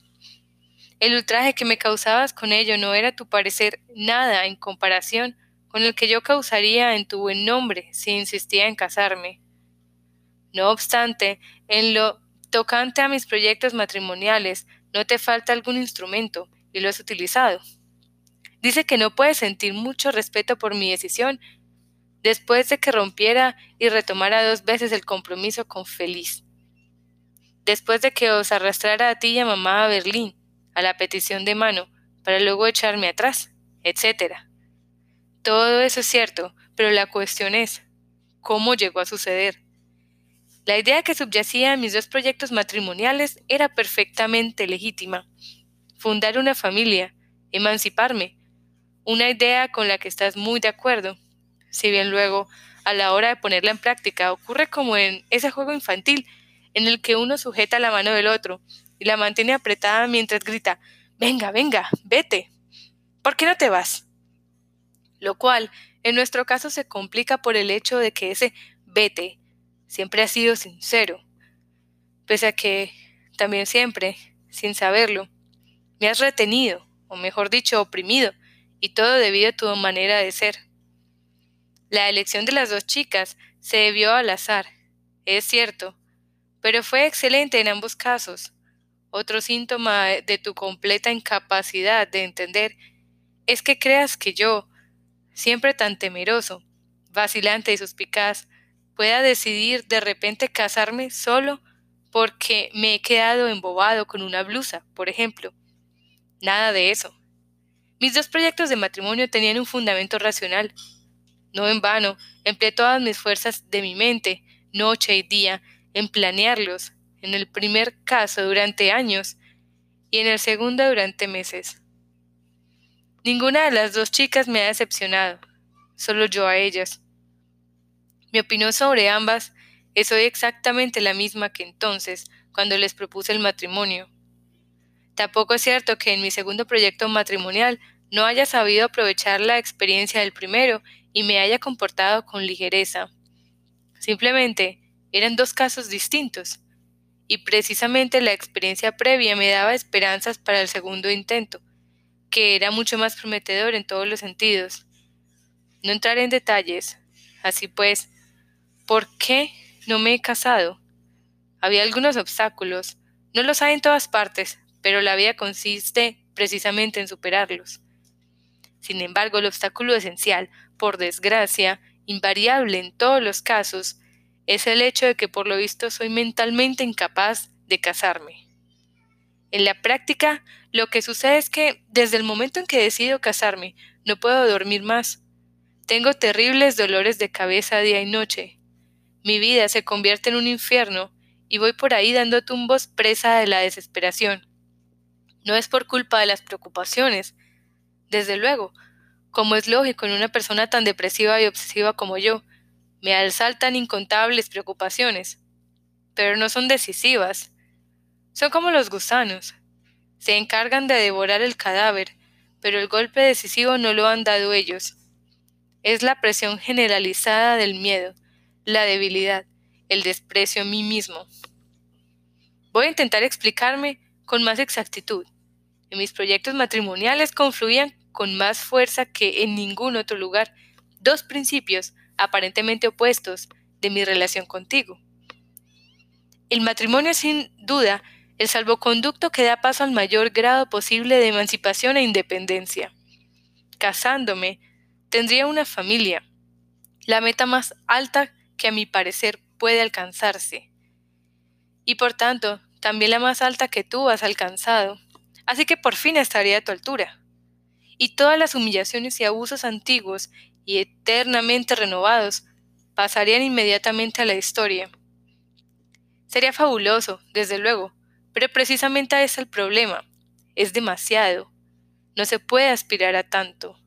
El ultraje que me causabas con ello no era tu parecer nada en comparación con el que yo causaría en tu buen nombre si insistía en casarme. No obstante, en lo tocante a mis proyectos matrimoniales, no te falta algún instrumento y lo has utilizado. Dice que no puede sentir mucho respeto por mi decisión después de que rompiera y retomara dos veces el compromiso con Feliz. Después de que os arrastrara a ti y a mamá a Berlín, a la petición de mano, para luego echarme atrás, etc. Todo eso es cierto, pero la cuestión es, ¿cómo llegó a suceder? La idea que subyacía a mis dos proyectos matrimoniales era perfectamente legítima. Fundar una familia, emanciparme, una idea con la que estás muy de acuerdo, si bien luego, a la hora de ponerla en práctica, ocurre como en ese juego infantil en el que uno sujeta la mano del otro y la mantiene apretada mientras grita Venga, venga, vete. ¿Por qué no te vas? Lo cual, en nuestro caso, se complica por el hecho de que ese vete siempre ha sido sincero, pese a que también siempre, sin saberlo, me has retenido, o mejor dicho, oprimido, y todo debido a tu manera de ser. La elección de las dos chicas se debió al azar, es cierto, pero fue excelente en ambos casos. Otro síntoma de tu completa incapacidad de entender es que creas que yo, siempre tan temeroso, vacilante y suspicaz, pueda decidir de repente casarme solo porque me he quedado embobado con una blusa, por ejemplo. Nada de eso. Mis dos proyectos de matrimonio tenían un fundamento racional. No en vano, empleé todas mis fuerzas de mi mente, noche y día, en planearlos, en el primer caso durante años y en el segundo durante meses. Ninguna de las dos chicas me ha decepcionado, solo yo a ellas. Mi opinión sobre ambas es hoy exactamente la misma que entonces, cuando les propuse el matrimonio. Tampoco es cierto que en mi segundo proyecto matrimonial no haya sabido aprovechar la experiencia del primero y me haya comportado con ligereza. Simplemente eran dos casos distintos, y precisamente la experiencia previa me daba esperanzas para el segundo intento, que era mucho más prometedor en todos los sentidos. No entraré en detalles. Así pues, ¿por qué no me he casado? Había algunos obstáculos. No los hay en todas partes, pero la vida consiste precisamente en superarlos. Sin embargo, el obstáculo esencial, por desgracia, invariable en todos los casos, es el hecho de que por lo visto soy mentalmente incapaz de casarme. En la práctica, lo que sucede es que desde el momento en que decido casarme, no puedo dormir más. Tengo terribles dolores de cabeza día y noche. Mi vida se convierte en un infierno y voy por ahí dando tumbos presa de la desesperación. No es por culpa de las preocupaciones, desde luego, como es lógico en una persona tan depresiva y obsesiva como yo, me asaltan incontables preocupaciones, pero no son decisivas. Son como los gusanos. Se encargan de devorar el cadáver, pero el golpe decisivo no lo han dado ellos. Es la presión generalizada del miedo, la debilidad, el desprecio a mí mismo. Voy a intentar explicarme con más exactitud. Mis proyectos matrimoniales confluían con más fuerza que en ningún otro lugar dos principios aparentemente opuestos de mi relación contigo. El matrimonio es sin duda el salvoconducto que da paso al mayor grado posible de emancipación e independencia. Casándome, tendría una familia, la meta más alta que a mi parecer puede alcanzarse. Y por tanto, también la más alta que tú has alcanzado. Así que por fin estaría a tu altura. Y todas las humillaciones y abusos antiguos y eternamente renovados, pasarían inmediatamente a la historia. Sería fabuloso, desde luego, pero precisamente es el problema. Es demasiado. No se puede aspirar a tanto.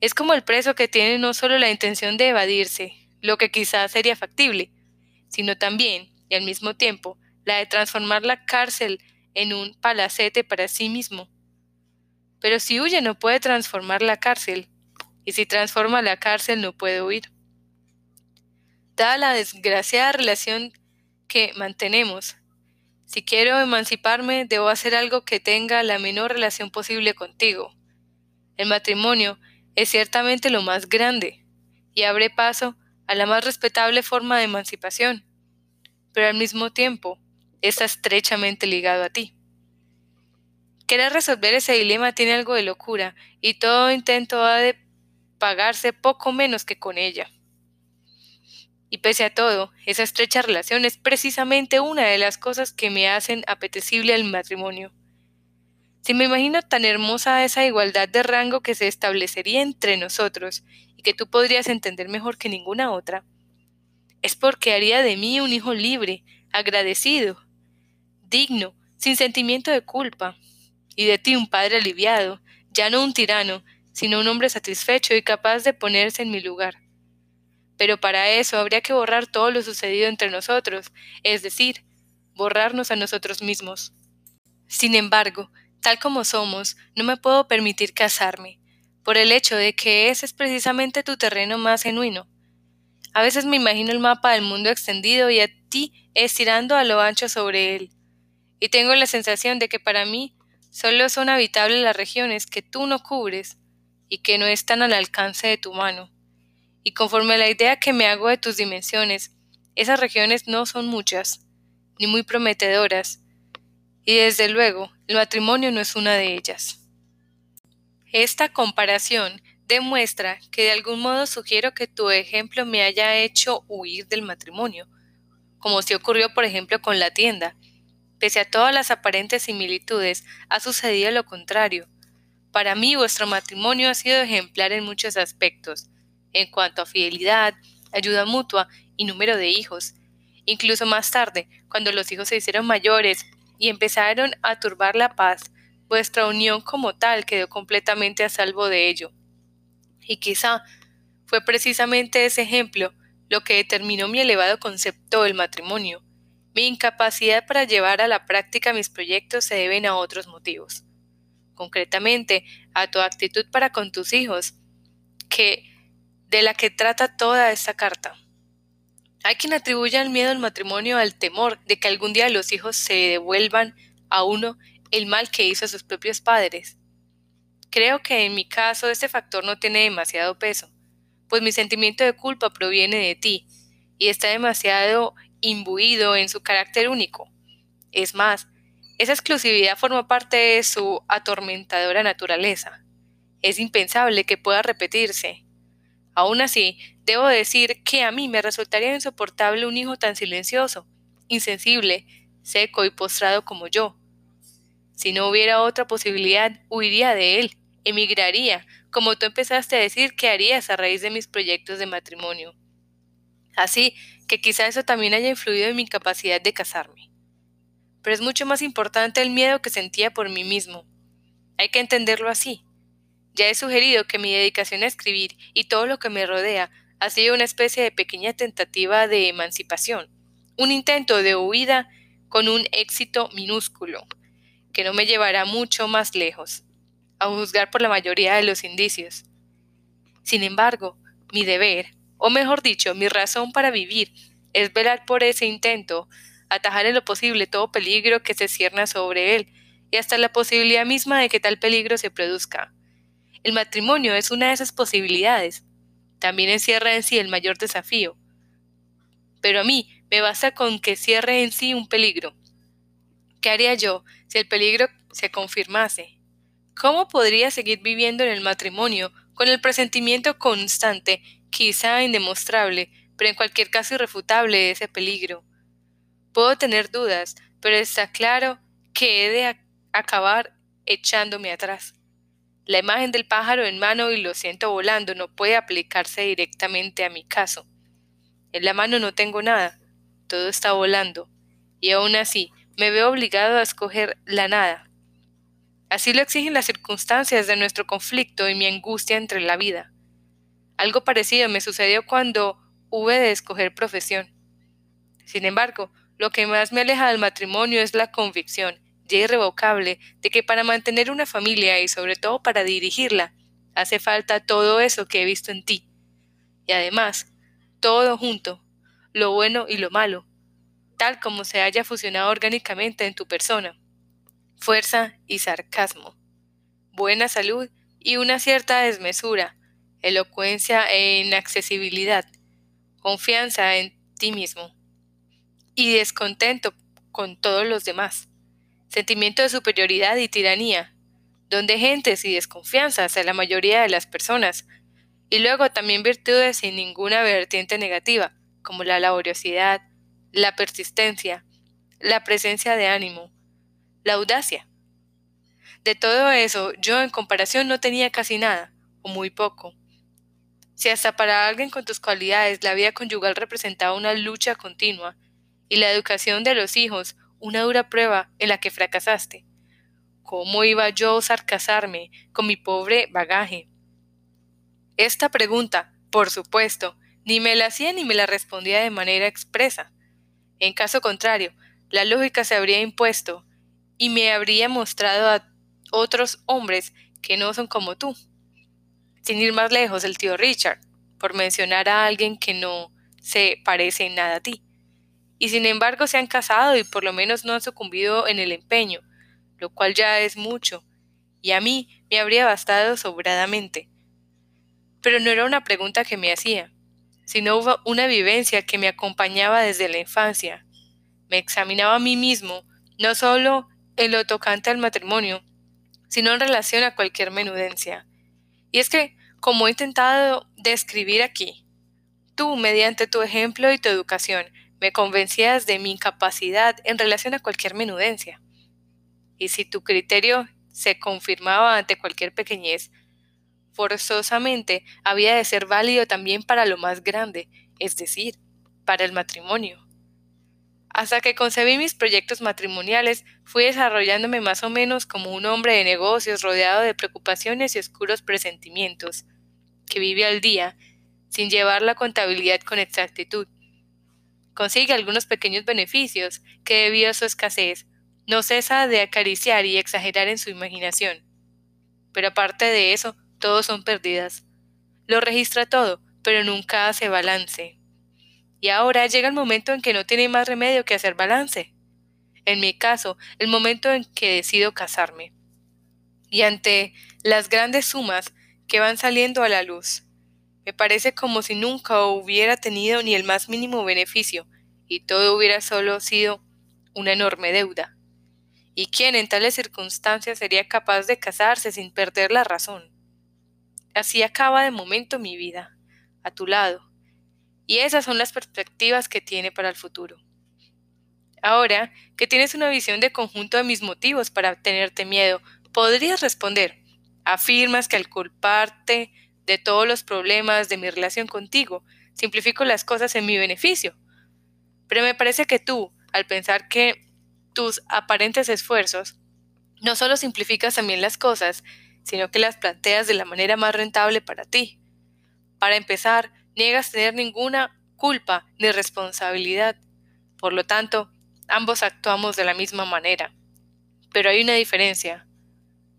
Es como el preso que tiene no solo la intención de evadirse, lo que quizás sería factible, sino también, y al mismo tiempo, la de transformar la cárcel en un palacete para sí mismo. Pero si huye no puede transformar la cárcel, y si transforma la cárcel no puede huir. Dada la desgraciada relación que mantenemos, si quiero emanciparme, debo hacer algo que tenga la menor relación posible contigo. El matrimonio es ciertamente lo más grande y abre paso a la más respetable forma de emancipación, pero al mismo tiempo está estrechamente ligado a ti. Querer resolver ese dilema tiene algo de locura y todo intento ha de pagarse poco menos que con ella. Y pese a todo, esa estrecha relación es precisamente una de las cosas que me hacen apetecible al matrimonio. Si me imagino tan hermosa esa igualdad de rango que se establecería entre nosotros y que tú podrías entender mejor que ninguna otra, es porque haría de mí un hijo libre, agradecido, digno, sin sentimiento de culpa, y de ti un padre aliviado, ya no un tirano, sino un hombre satisfecho y capaz de ponerse en mi lugar. Pero para eso habría que borrar todo lo sucedido entre nosotros, es decir, borrarnos a nosotros mismos. Sin embargo, tal como somos, no me puedo permitir casarme, por el hecho de que ese es precisamente tu terreno más genuino. A veces me imagino el mapa del mundo extendido y a ti estirando a lo ancho sobre él, y tengo la sensación de que para mí solo son habitables las regiones que tú no cubres y que no están al alcance de tu mano. Y conforme a la idea que me hago de tus dimensiones, esas regiones no son muchas, ni muy prometedoras, y desde luego el matrimonio no es una de ellas. Esta comparación demuestra que de algún modo sugiero que tu ejemplo me haya hecho huir del matrimonio, como si ocurrió por ejemplo con la tienda, Pese a todas las aparentes similitudes, ha sucedido lo contrario. Para mí vuestro matrimonio ha sido ejemplar en muchos aspectos, en cuanto a fidelidad, ayuda mutua y número de hijos. Incluso más tarde, cuando los hijos se hicieron mayores y empezaron a turbar la paz, vuestra unión como tal quedó completamente a salvo de ello. Y quizá fue precisamente ese ejemplo lo que determinó mi elevado concepto del matrimonio. Mi incapacidad para llevar a la práctica mis proyectos se deben a otros motivos, concretamente a tu actitud para con tus hijos, que de la que trata toda esta carta. Hay quien atribuye el miedo al matrimonio al temor de que algún día los hijos se devuelvan a uno el mal que hizo a sus propios padres. Creo que en mi caso este factor no tiene demasiado peso, pues mi sentimiento de culpa proviene de ti y está demasiado imbuido en su carácter único. Es más, esa exclusividad forma parte de su atormentadora naturaleza. Es impensable que pueda repetirse. Aún así, debo decir que a mí me resultaría insoportable un hijo tan silencioso, insensible, seco y postrado como yo. Si no hubiera otra posibilidad, huiría de él, emigraría, como tú empezaste a decir que harías a raíz de mis proyectos de matrimonio. Así que quizá eso también haya influido en mi capacidad de casarme. Pero es mucho más importante el miedo que sentía por mí mismo. Hay que entenderlo así. Ya he sugerido que mi dedicación a escribir y todo lo que me rodea ha sido una especie de pequeña tentativa de emancipación, un intento de huida con un éxito minúsculo, que no me llevará mucho más lejos, a juzgar por la mayoría de los indicios. Sin embargo, mi deber, o mejor dicho, mi razón para vivir es velar por ese intento, atajar en lo posible todo peligro que se cierna sobre él, y hasta la posibilidad misma de que tal peligro se produzca. El matrimonio es una de esas posibilidades. También encierra en sí el mayor desafío. Pero a mí me basta con que cierre en sí un peligro. ¿Qué haría yo si el peligro se confirmase? ¿Cómo podría seguir viviendo en el matrimonio con el presentimiento constante quizá indemostrable, pero en cualquier caso irrefutable ese peligro. Puedo tener dudas, pero está claro que he de acabar echándome atrás. La imagen del pájaro en mano y lo siento volando no puede aplicarse directamente a mi caso. En la mano no tengo nada, todo está volando, y aún así me veo obligado a escoger la nada. Así lo exigen las circunstancias de nuestro conflicto y mi angustia entre la vida. Algo parecido me sucedió cuando hube de escoger profesión. Sin embargo, lo que más me aleja del matrimonio es la convicción, ya irrevocable, de que para mantener una familia y sobre todo para dirigirla, hace falta todo eso que he visto en ti. Y además, todo junto, lo bueno y lo malo, tal como se haya fusionado orgánicamente en tu persona. Fuerza y sarcasmo, buena salud y una cierta desmesura, elocuencia e inaccesibilidad, confianza en ti mismo y descontento con todos los demás, sentimiento de superioridad y tiranía, donde gentes y desconfianzas a la mayoría de las personas, y luego también virtudes sin ninguna vertiente negativa, como la laboriosidad, la persistencia, la presencia de ánimo, la audacia. De todo eso yo en comparación no tenía casi nada, o muy poco. Si hasta para alguien con tus cualidades la vida conyugal representaba una lucha continua, y la educación de los hijos una dura prueba en la que fracasaste, ¿cómo iba yo a osar casarme con mi pobre bagaje? Esta pregunta, por supuesto, ni me la hacía ni me la respondía de manera expresa. En caso contrario, la lógica se habría impuesto y me habría mostrado a otros hombres que no son como tú. Sin ir más lejos, el tío Richard, por mencionar a alguien que no se parece en nada a ti. Y sin embargo se han casado y por lo menos no han sucumbido en el empeño, lo cual ya es mucho, y a mí me habría bastado sobradamente. Pero no era una pregunta que me hacía, sino una vivencia que me acompañaba desde la infancia. Me examinaba a mí mismo, no solo en lo tocante al matrimonio, sino en relación a cualquier menudencia. Y es que, como he intentado describir aquí, tú, mediante tu ejemplo y tu educación, me convencías de mi incapacidad en relación a cualquier menudencia. Y si tu criterio se confirmaba ante cualquier pequeñez, forzosamente había de ser válido también para lo más grande, es decir, para el matrimonio. Hasta que concebí mis proyectos matrimoniales, fui desarrollándome más o menos como un hombre de negocios rodeado de preocupaciones y oscuros presentimientos, que vive al día, sin llevar la contabilidad con exactitud. Consigue algunos pequeños beneficios que, debido a su escasez, no cesa de acariciar y exagerar en su imaginación. Pero aparte de eso, todos son pérdidas. Lo registra todo, pero nunca hace balance. Y ahora llega el momento en que no tiene más remedio que hacer balance. En mi caso, el momento en que decido casarme. Y ante las grandes sumas que van saliendo a la luz, me parece como si nunca hubiera tenido ni el más mínimo beneficio, y todo hubiera solo sido una enorme deuda. ¿Y quién en tales circunstancias sería capaz de casarse sin perder la razón? Así acaba de momento mi vida, a tu lado. Y esas son las perspectivas que tiene para el futuro. Ahora que tienes una visión de conjunto de mis motivos para tenerte miedo, podrías responder. Afirmas que al culparte de todos los problemas de mi relación contigo, simplifico las cosas en mi beneficio. Pero me parece que tú, al pensar que tus aparentes esfuerzos no solo simplificas también las cosas, sino que las planteas de la manera más rentable para ti. Para empezar, niegas tener ninguna culpa ni responsabilidad. Por lo tanto, ambos actuamos de la misma manera. Pero hay una diferencia.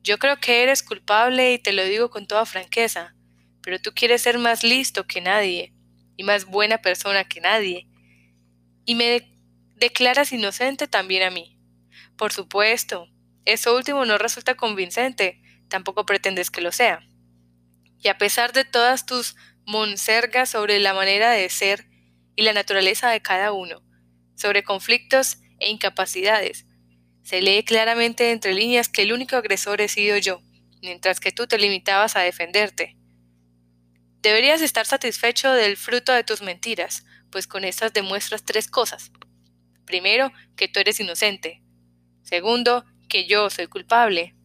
Yo creo que eres culpable y te lo digo con toda franqueza, pero tú quieres ser más listo que nadie y más buena persona que nadie. Y me declaras inocente también a mí. Por supuesto, eso último no resulta convincente, tampoco pretendes que lo sea. Y a pesar de todas tus monsergas sobre la manera de ser y la naturaleza de cada uno, sobre conflictos e incapacidades, se lee claramente entre líneas que el único agresor he sido yo, mientras que tú te limitabas a defenderte. Deberías estar satisfecho del fruto de tus mentiras, pues con estas demuestras tres cosas. Primero, que tú eres inocente. Segundo, que yo soy culpable.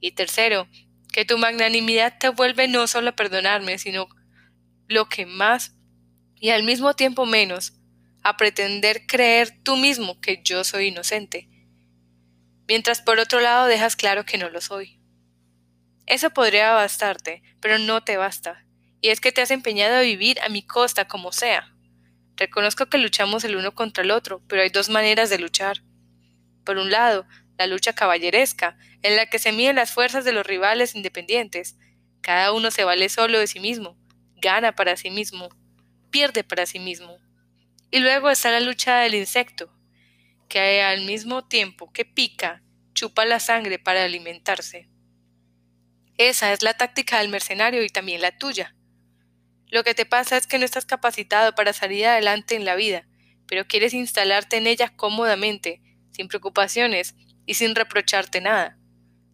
Y tercero, que tu magnanimidad te vuelve no solo a perdonarme, sino lo que más y al mismo tiempo menos, a pretender creer tú mismo que yo soy inocente, mientras por otro lado dejas claro que no lo soy. Eso podría bastarte, pero no te basta, y es que te has empeñado a vivir a mi costa como sea. Reconozco que luchamos el uno contra el otro, pero hay dos maneras de luchar. Por un lado, la lucha caballeresca, en la que se miden las fuerzas de los rivales independientes. Cada uno se vale solo de sí mismo, gana para sí mismo, pierde para sí mismo. Y luego está la lucha del insecto, que al mismo tiempo que pica, chupa la sangre para alimentarse. Esa es la táctica del mercenario y también la tuya. Lo que te pasa es que no estás capacitado para salir adelante en la vida, pero quieres instalarte en ella cómodamente, sin preocupaciones y sin reprocharte nada,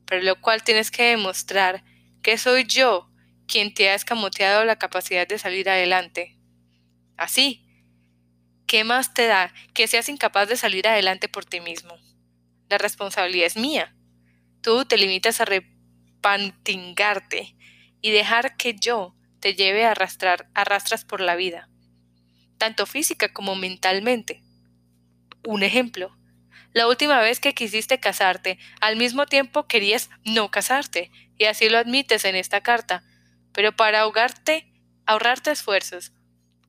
para lo cual tienes que demostrar que soy yo quien te ha escamoteado la capacidad de salir adelante. Así, ¿qué más te da que seas incapaz de salir adelante por ti mismo? La responsabilidad es mía. Tú te limitas a repantingarte y dejar que yo te lleve a arrastrar, arrastras por la vida, tanto física como mentalmente. Un ejemplo. La última vez que quisiste casarte, al mismo tiempo querías no casarte, y así lo admites en esta carta, pero para ahogarte, ahorrarte esfuerzos,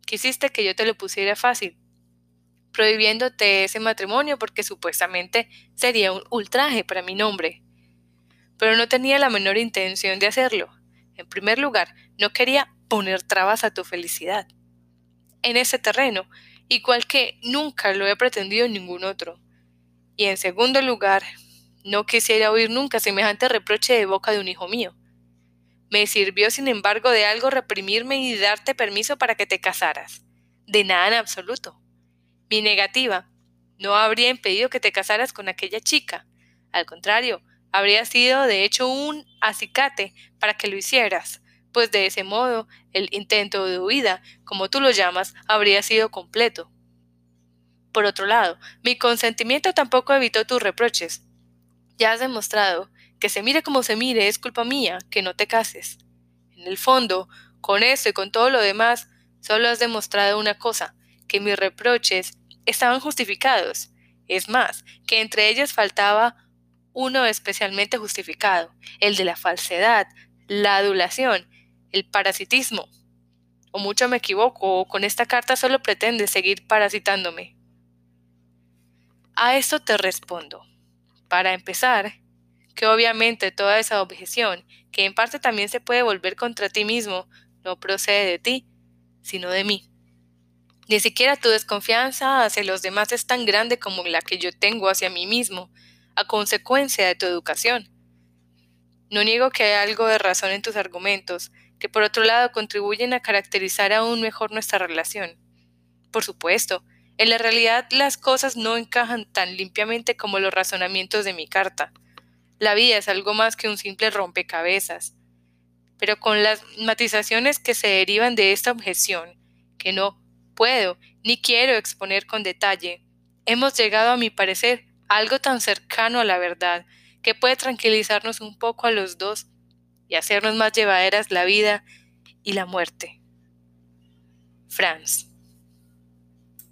quisiste que yo te lo pusiera fácil, prohibiéndote ese matrimonio porque supuestamente sería un ultraje para mi nombre. Pero no tenía la menor intención de hacerlo. En primer lugar, no quería poner trabas a tu felicidad. En ese terreno, igual que nunca lo he pretendido en ningún otro. Y en segundo lugar, no quisiera oír nunca semejante reproche de boca de un hijo mío. Me sirvió, sin embargo, de algo reprimirme y darte permiso para que te casaras. De nada en absoluto. Mi negativa no habría impedido que te casaras con aquella chica. Al contrario, habría sido de hecho un acicate para que lo hicieras, pues de ese modo el intento de huida, como tú lo llamas, habría sido completo. Por otro lado, mi consentimiento tampoco evitó tus reproches. Ya has demostrado que se mire como se mire es culpa mía que no te cases. En el fondo, con eso y con todo lo demás, solo has demostrado una cosa, que mis reproches estaban justificados. Es más, que entre ellos faltaba uno especialmente justificado, el de la falsedad, la adulación, el parasitismo. O mucho me equivoco, o con esta carta solo pretende seguir parasitándome. A esto te respondo. Para empezar, que obviamente toda esa objeción, que en parte también se puede volver contra ti mismo, no procede de ti, sino de mí. Ni siquiera tu desconfianza hacia los demás es tan grande como la que yo tengo hacia mí mismo, a consecuencia de tu educación. No niego que hay algo de razón en tus argumentos, que por otro lado contribuyen a caracterizar aún mejor nuestra relación. Por supuesto, en la realidad las cosas no encajan tan limpiamente como los razonamientos de mi carta. La vida es algo más que un simple rompecabezas. Pero con las matizaciones que se derivan de esta objeción, que no puedo ni quiero exponer con detalle, hemos llegado a mi parecer a algo tan cercano a la verdad que puede tranquilizarnos un poco a los dos y hacernos más llevaderas la vida y la muerte. Franz